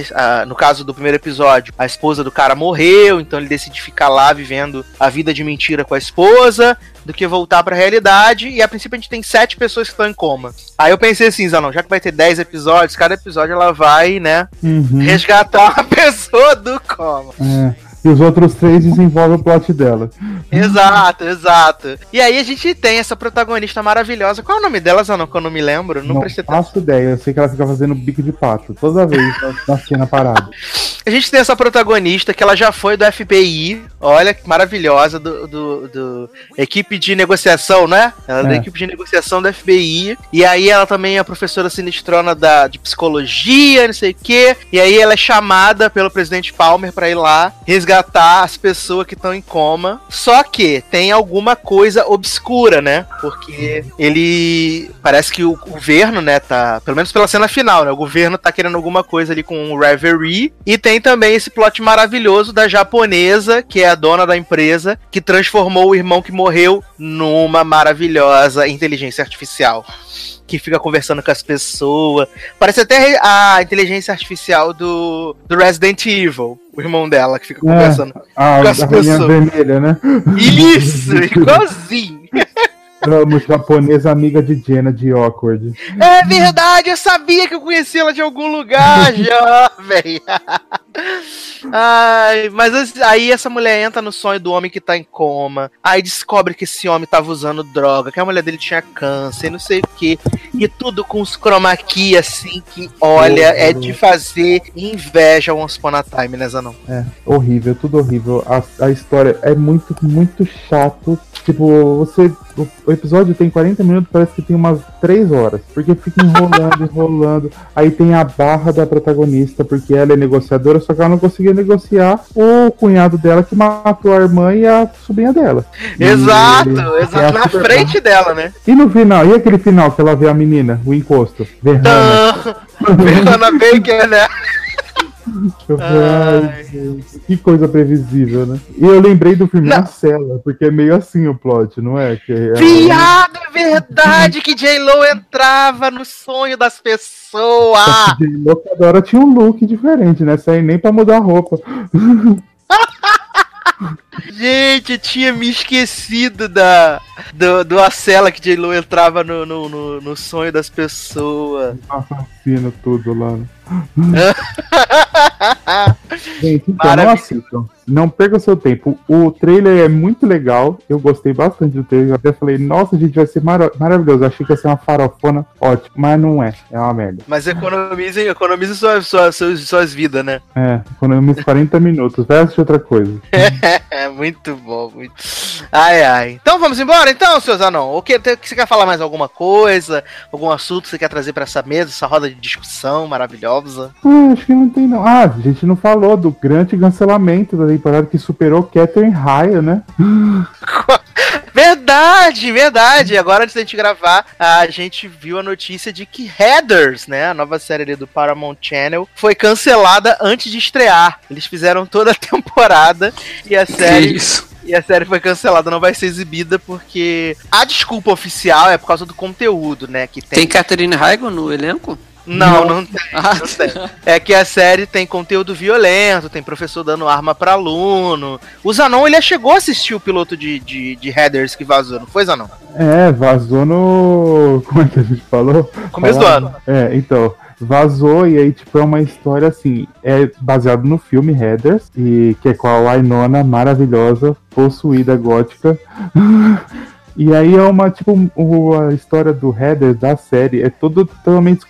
a- no caso do primeiro episódio, a esposa do cara morreu, então ele decide ficar lá vivendo a vida de mentira com a esposa, do que voltar pra realidade. E a princípio a gente tem sete pessoas que estão em coma. Aí eu pensei assim, Zanon, já que vai ter dez episódios, cada episódio ela vai, né, Uhum, resgatar uma [LAUGHS] pessoa do coma. é. E os outros três desenvolvem o plot dela. Exato, exato. E aí a gente tem essa protagonista maravilhosa. Qual é o nome dela, Zanon, que eu não me lembro? Não, Não prestei atenção. faço ideia, eu sei que ela fica fazendo bico de pato toda vez na cena parada. [LAUGHS] A gente tem essa protagonista que ela já foi do FBI, olha que maravilhosa, do, do, do equipe de negociação, né? Ela é da É. equipe de negociação do FBI. E aí ela também é professora sinistrona da, de psicologia, não sei o quê. E aí ela é chamada pelo presidente Palmer pra ir lá resgatar as pessoas que estão em coma. Só que tem alguma coisa obscura, né? Porque ele. Parece que o governo, né, tá. Pelo menos pela cena final, né? O governo tá querendo alguma coisa ali com o Reverie. E tem também esse plot maravilhoso da japonesa, que é a dona da empresa, que transformou o irmão que morreu numa maravilhosa inteligência artificial. Que fica conversando com as pessoas. Parece até a inteligência artificial do, do Resident Evil, o irmão dela, que fica conversando. A, Com as a pessoas. vermelha, né? Isso, [LAUGHS] igualzinho. Uma japonesa amiga de Jenna de Awkward. É verdade, eu sabia que eu conhecia ela de algum lugar, [LAUGHS] jovem. Ai, mas as- aí essa mulher entra no sonho do homem que tá em coma. Aí descobre que esse homem tava usando droga, que a mulher dele tinha câncer, não sei o que. E tudo com os chroma key, assim, que olha, é de fazer inveja Once Upon a Time, né, Zanon? É, horrível, tudo horrível. A, a história é muito, muito chato. Tipo, você. O, o episódio tem 40 minutos, parece que tem umas 3 horas. Porque fica enrolando, [LAUGHS] enrolando. Aí tem a barra da protagonista, porque ela é negociadora, só que ela não conseguia negociar o cunhado dela que matou a irmã e a sobrinha dela. Exato, exato, na super- frente dela, né? E no final, e aquele final que ela vê a menina, o encosto? Verrana. [LAUGHS] Verona Baker, né? [LAUGHS] Ai, gente, que coisa previsível, né? E eu lembrei do filme Não. A Cela, porque é meio assim o plot, não é? Que é- Viado, é verdade que J-Lo entrava no sonho das pessoas. [LAUGHS] J-Lo cada hora tinha um look diferente, né? Sem nem pra mudar a roupa. [LAUGHS] Gente, eu tinha me esquecido da, do, do Acela que J-Lo entrava no, no, no, no sonho das pessoas. Assassino tudo lá. né? Gente, então não assistam. Não perca seu tempo. O trailer é muito legal. Eu gostei bastante do trailer. Eu até falei, nossa, gente, vai ser mara- maravilhoso. Achei que ia ser uma farofona ótima. Mas não é. É uma merda. Mas economizem, economizem suas, suas, suas, suas vidas, né? É, economiza 40 minutos. Vai assistir outra coisa. [LAUGHS] É muito bom, muito. Ai, ai. Então vamos embora, então, seus anão. O que, você quer falar mais alguma coisa? Algum assunto que você quer trazer pra essa mesa, essa roda de discussão maravilhosa? Ah, acho que não tem não. Ah, a gente não falou do grande cancelamento da temporada que superou Catherine Ryan, né? [LAUGHS] Verdade, verdade. Agora, antes da gente gravar, a gente viu a notícia de que Headers, né, a nova série ali do Paramount Channel, foi cancelada antes de estrear. Eles fizeram toda a [LAUGHS] temporada e a Que série isso? e a série foi cancelada, não vai ser exibida porque a desculpa oficial é por causa do conteúdo, né, que tem. Tem Catherine Heigl no elenco? Não, não tem. Ah, Não tem. É que a série tem conteúdo violento, tem professor dando arma pra aluno. O Zanon, ele chegou a assistir o piloto de, de, de Headers que vazou, não foi, Zanon? É, vazou no. Como é que a gente falou? Começo do ano. É, então. Vazou e aí, tipo, é uma história assim. É baseado no filme Headers, e que é com a Winona maravilhosa, possuída gótica. [LAUGHS] E aí é uma, tipo, o- a história do Headers da série é todo totalmente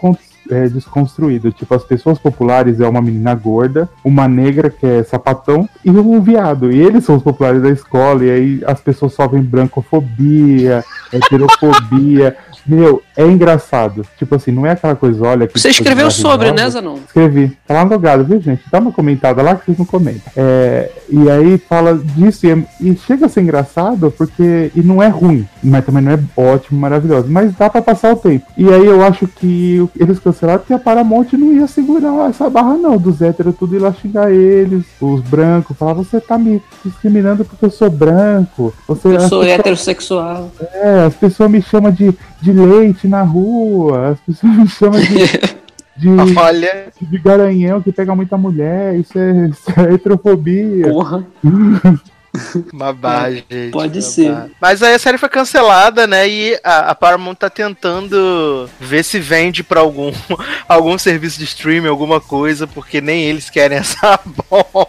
é, desconstruído. Tipo, as pessoas populares é uma menina gorda, uma negra que é sapatão e um viado. E eles são os populares da escola, e aí as pessoas sofrem brancofobia, heterofobia. Meu, é engraçado. Tipo assim, não é aquela coisa, olha. que Você coisa escreveu sobre, né. Zanon? Escrevi. Tá lá logado, viu, gente? Dá uma comentada lá que vocês não comentam. É, e aí fala disso e, é- e chega a ser engraçado porque. E não é ruim, mas também não é ótimo, maravilhoso. Mas dá pra passar o tempo. E aí eu acho que eles cancelaram porque a Paramount não ia segurar essa barra, não. Dos héteros tudo ir lá xingar eles. Os brancos, falar, você tá me discriminando porque eu sou branco. Você, Eu sou pessoas- heterossexual. é, as pessoas me chamam de, de leite na rua, as pessoas me chamam de, [LAUGHS] de, Olha, de garanhão que pega muita mulher, isso é, isso é heterofobia. Porra. [LAUGHS] babagem. gente, Pode babagem. ser. Mas aí a série foi cancelada, né? E a, a Paramount tá tentando ver se vende pra algum, [LAUGHS] algum serviço de streaming, alguma coisa, porque nem eles querem essa bomba.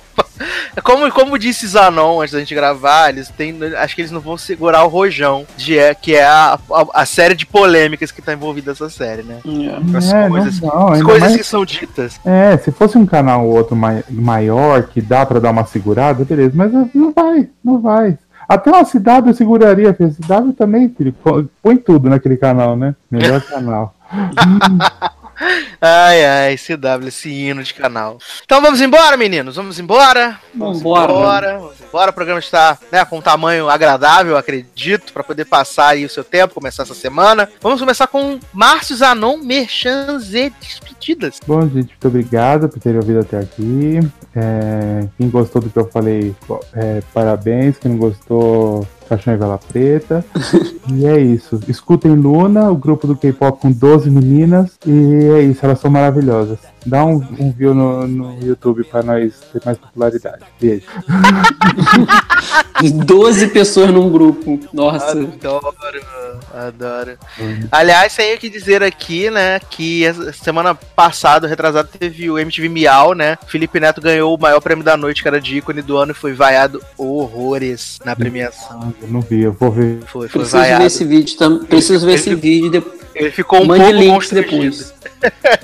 Como, como disse Zanon antes da gente gravar, eles têm, acho que eles não vão segurar o rojão, de, é, que é a, a, a série de polêmicas que tá envolvida essa série, né? As É, coisas, não, não, as coisas mais- que são ditas. É, se fosse um canal ou outro mai- maior que dá pra dar uma segurada, beleza, mas não vai, não vai. Até uma CW eu seguraria, filho. CW também, filho. Põe tudo naquele canal, né? Melhor [LAUGHS] canal. Ai, ai, CW, esse hino de canal. Então vamos embora, meninos, vamos embora. Vambora, embora. Vamos embora. O programa está né, com um tamanho agradável, acredito, para poder passar aí o seu tempo, começar essa semana. Vamos começar com Márcio Zanon, Merchans e Despedidas. Bom, gente, muito obrigado por terem ouvido até aqui. É, quem gostou do que eu falei, é, parabéns. Quem não gostou, caixão e vela preta. [LAUGHS] e é isso. Escutem Luna, o grupo do K-pop com 12 meninas. E é isso, elas são maravilhosas. Dá um, um view no, no YouTube para nós ter mais popularidade. Beijo. 12 pessoas num grupo. Nossa. Adoro, adoro. Aliás, tenho que dizer aqui, né, que semana passada, retrasado, teve o MTV Miau, né? Felipe Neto ganhou o maior prêmio da noite, que era de ícone do ano, e foi vaiado horrores na premiação. Eu não vi, eu vou ver. Foi, foi Preciso ver vaiado. esse vídeo também. Preciso ver esse vídeo. De... Ele ficou um Mande pouco links depois.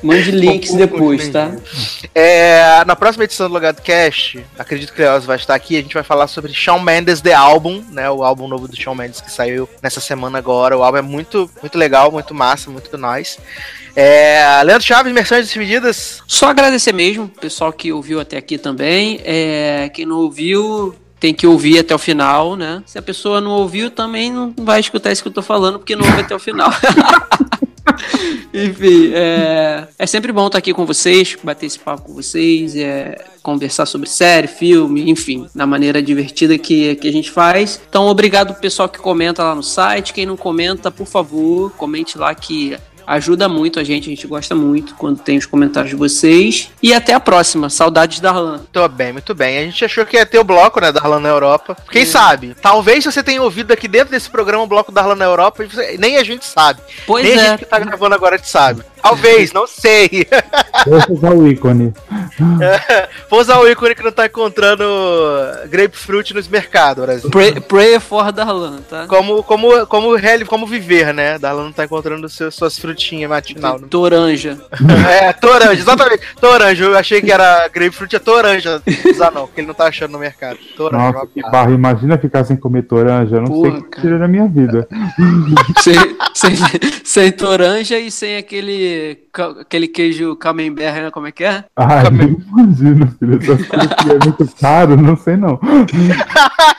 Mande links Um depois, tá? É, na próxima edição do Logado Cast, acredito que o Leoz vai estar aqui, a gente vai falar sobre Shawn Mendes The Album, né? O álbum novo do Shawn Mendes que saiu nessa semana agora. O álbum é muito, muito legal, muito massa, muito nice. É, Leandro Chaves, Imersões e Despedidas. Só agradecer mesmo, pessoal que ouviu até aqui também. É, quem não ouviu, tem que ouvir até o final, né? Se a pessoa não ouviu, também não vai escutar isso que eu tô falando, porque não ouve até o final. [LAUGHS] Enfim, é, é sempre bom estar aqui com vocês, bater esse papo com vocês, é, conversar sobre série, filme, enfim, da maneira divertida que, que a gente faz. Então, obrigado pro pessoal que comenta lá no site. Quem não comenta, por favor, comente lá que ajuda muito a gente, a gente gosta muito quando tem os comentários de vocês. E até a próxima. Saudades da Arlan. Muito bem, muito bem. A gente achou que ia ter o bloco, né, da Harlan na Europa. Quem sabe? Talvez você tenha ouvido aqui dentro desse programa o bloco da Harlan na Europa e nem a gente sabe. Pois nem a é. gente que tá gravando agora te sabe. Talvez, não sei. Vou usar o ícone. [LAUGHS] Vou usar o ícone que não tá encontrando grapefruit nos mercados, Brasil. Pray, pray for Darlan, tá? Como, como, como, como viver, né? Darlan não tá encontrando seus, suas frutinhas matinal. né? Toranja. É, toranja, exatamente. Toranja, eu achei que era grapefruit, é toranja. Usar não, porque ele não tá achando no mercado. Toranja, Nossa, que barra. Imagina ficar sem comer toranja. Eu não Porra, sei o que tira na minha vida. [LAUGHS] sem, sem, sem toranja e sem aquele, aquele queijo camembert, né? Como é que é? Ai, nem imagino, filho. Essas coisas que é muito caro, não sei não. [LAUGHS]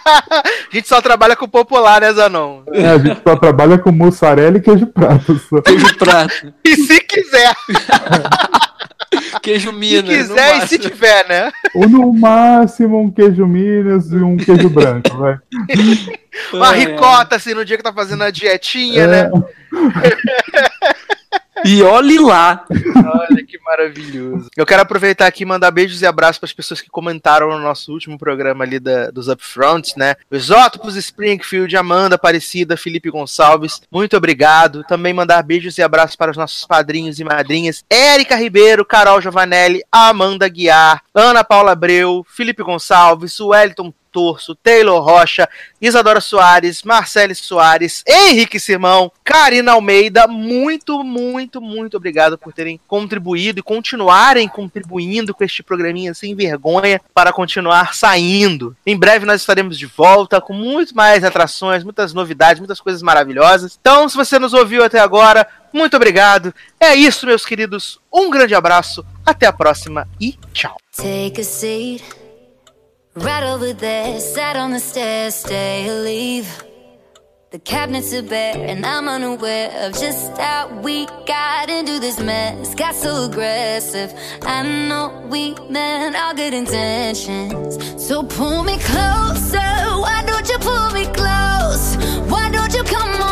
A gente só trabalha com o popular, né, Zanon? É, a gente só trabalha com mussarela e queijo prato. Só. Queijo prato. [LAUGHS] E se quiser, [LAUGHS] Queijo se Minas. no quiser e se tiver, né? Ou no máximo um queijo Minas e um queijo branco, vai. Uma ricota, assim, no dia que tá fazendo a dietinha, É. né? E olhe lá. Olha que maravilhoso. Eu quero aproveitar aqui e mandar beijos e abraços para as pessoas que comentaram no nosso último programa ali da- dos Upfronts, né? O Isótopos Springfield, Amanda Aparecida, Felipe Gonçalves, muito obrigado. Também mandar beijos e abraços para os nossos padrinhos e madrinhas: Érica Ribeiro, Carol Giovanelli, Amanda Guiar, Ana Paula Abreu, Felipe Gonçalves, Wellington Torso, Taylor Rocha, Isadora Soares, Marcele Soares, Henrique Simão, Karina Almeida, muito, muito, muito obrigado por terem contribuído e continuarem contribuindo com este programinha sem vergonha para continuar saindo. Em breve nós estaremos de volta com muito mais atrações, muitas novidades, muitas coisas maravilhosas. Então, se você nos ouviu até agora, muito obrigado. É isso, meus queridos. Um grande abraço, até a próxima e tchau. Right over there. Sat on the stairs, stay or leave. The cabinets are bare, and I'm unaware of just how we got into this mess. Got so aggressive. I know we meant all good intentions. So pull me closer. Why don't you pull me close? Why don't you come on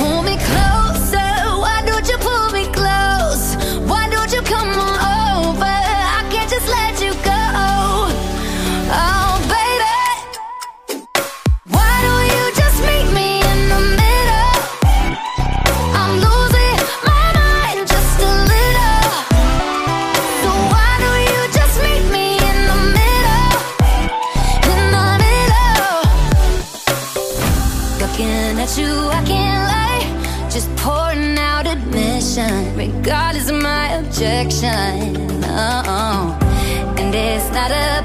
Oh, and it's not a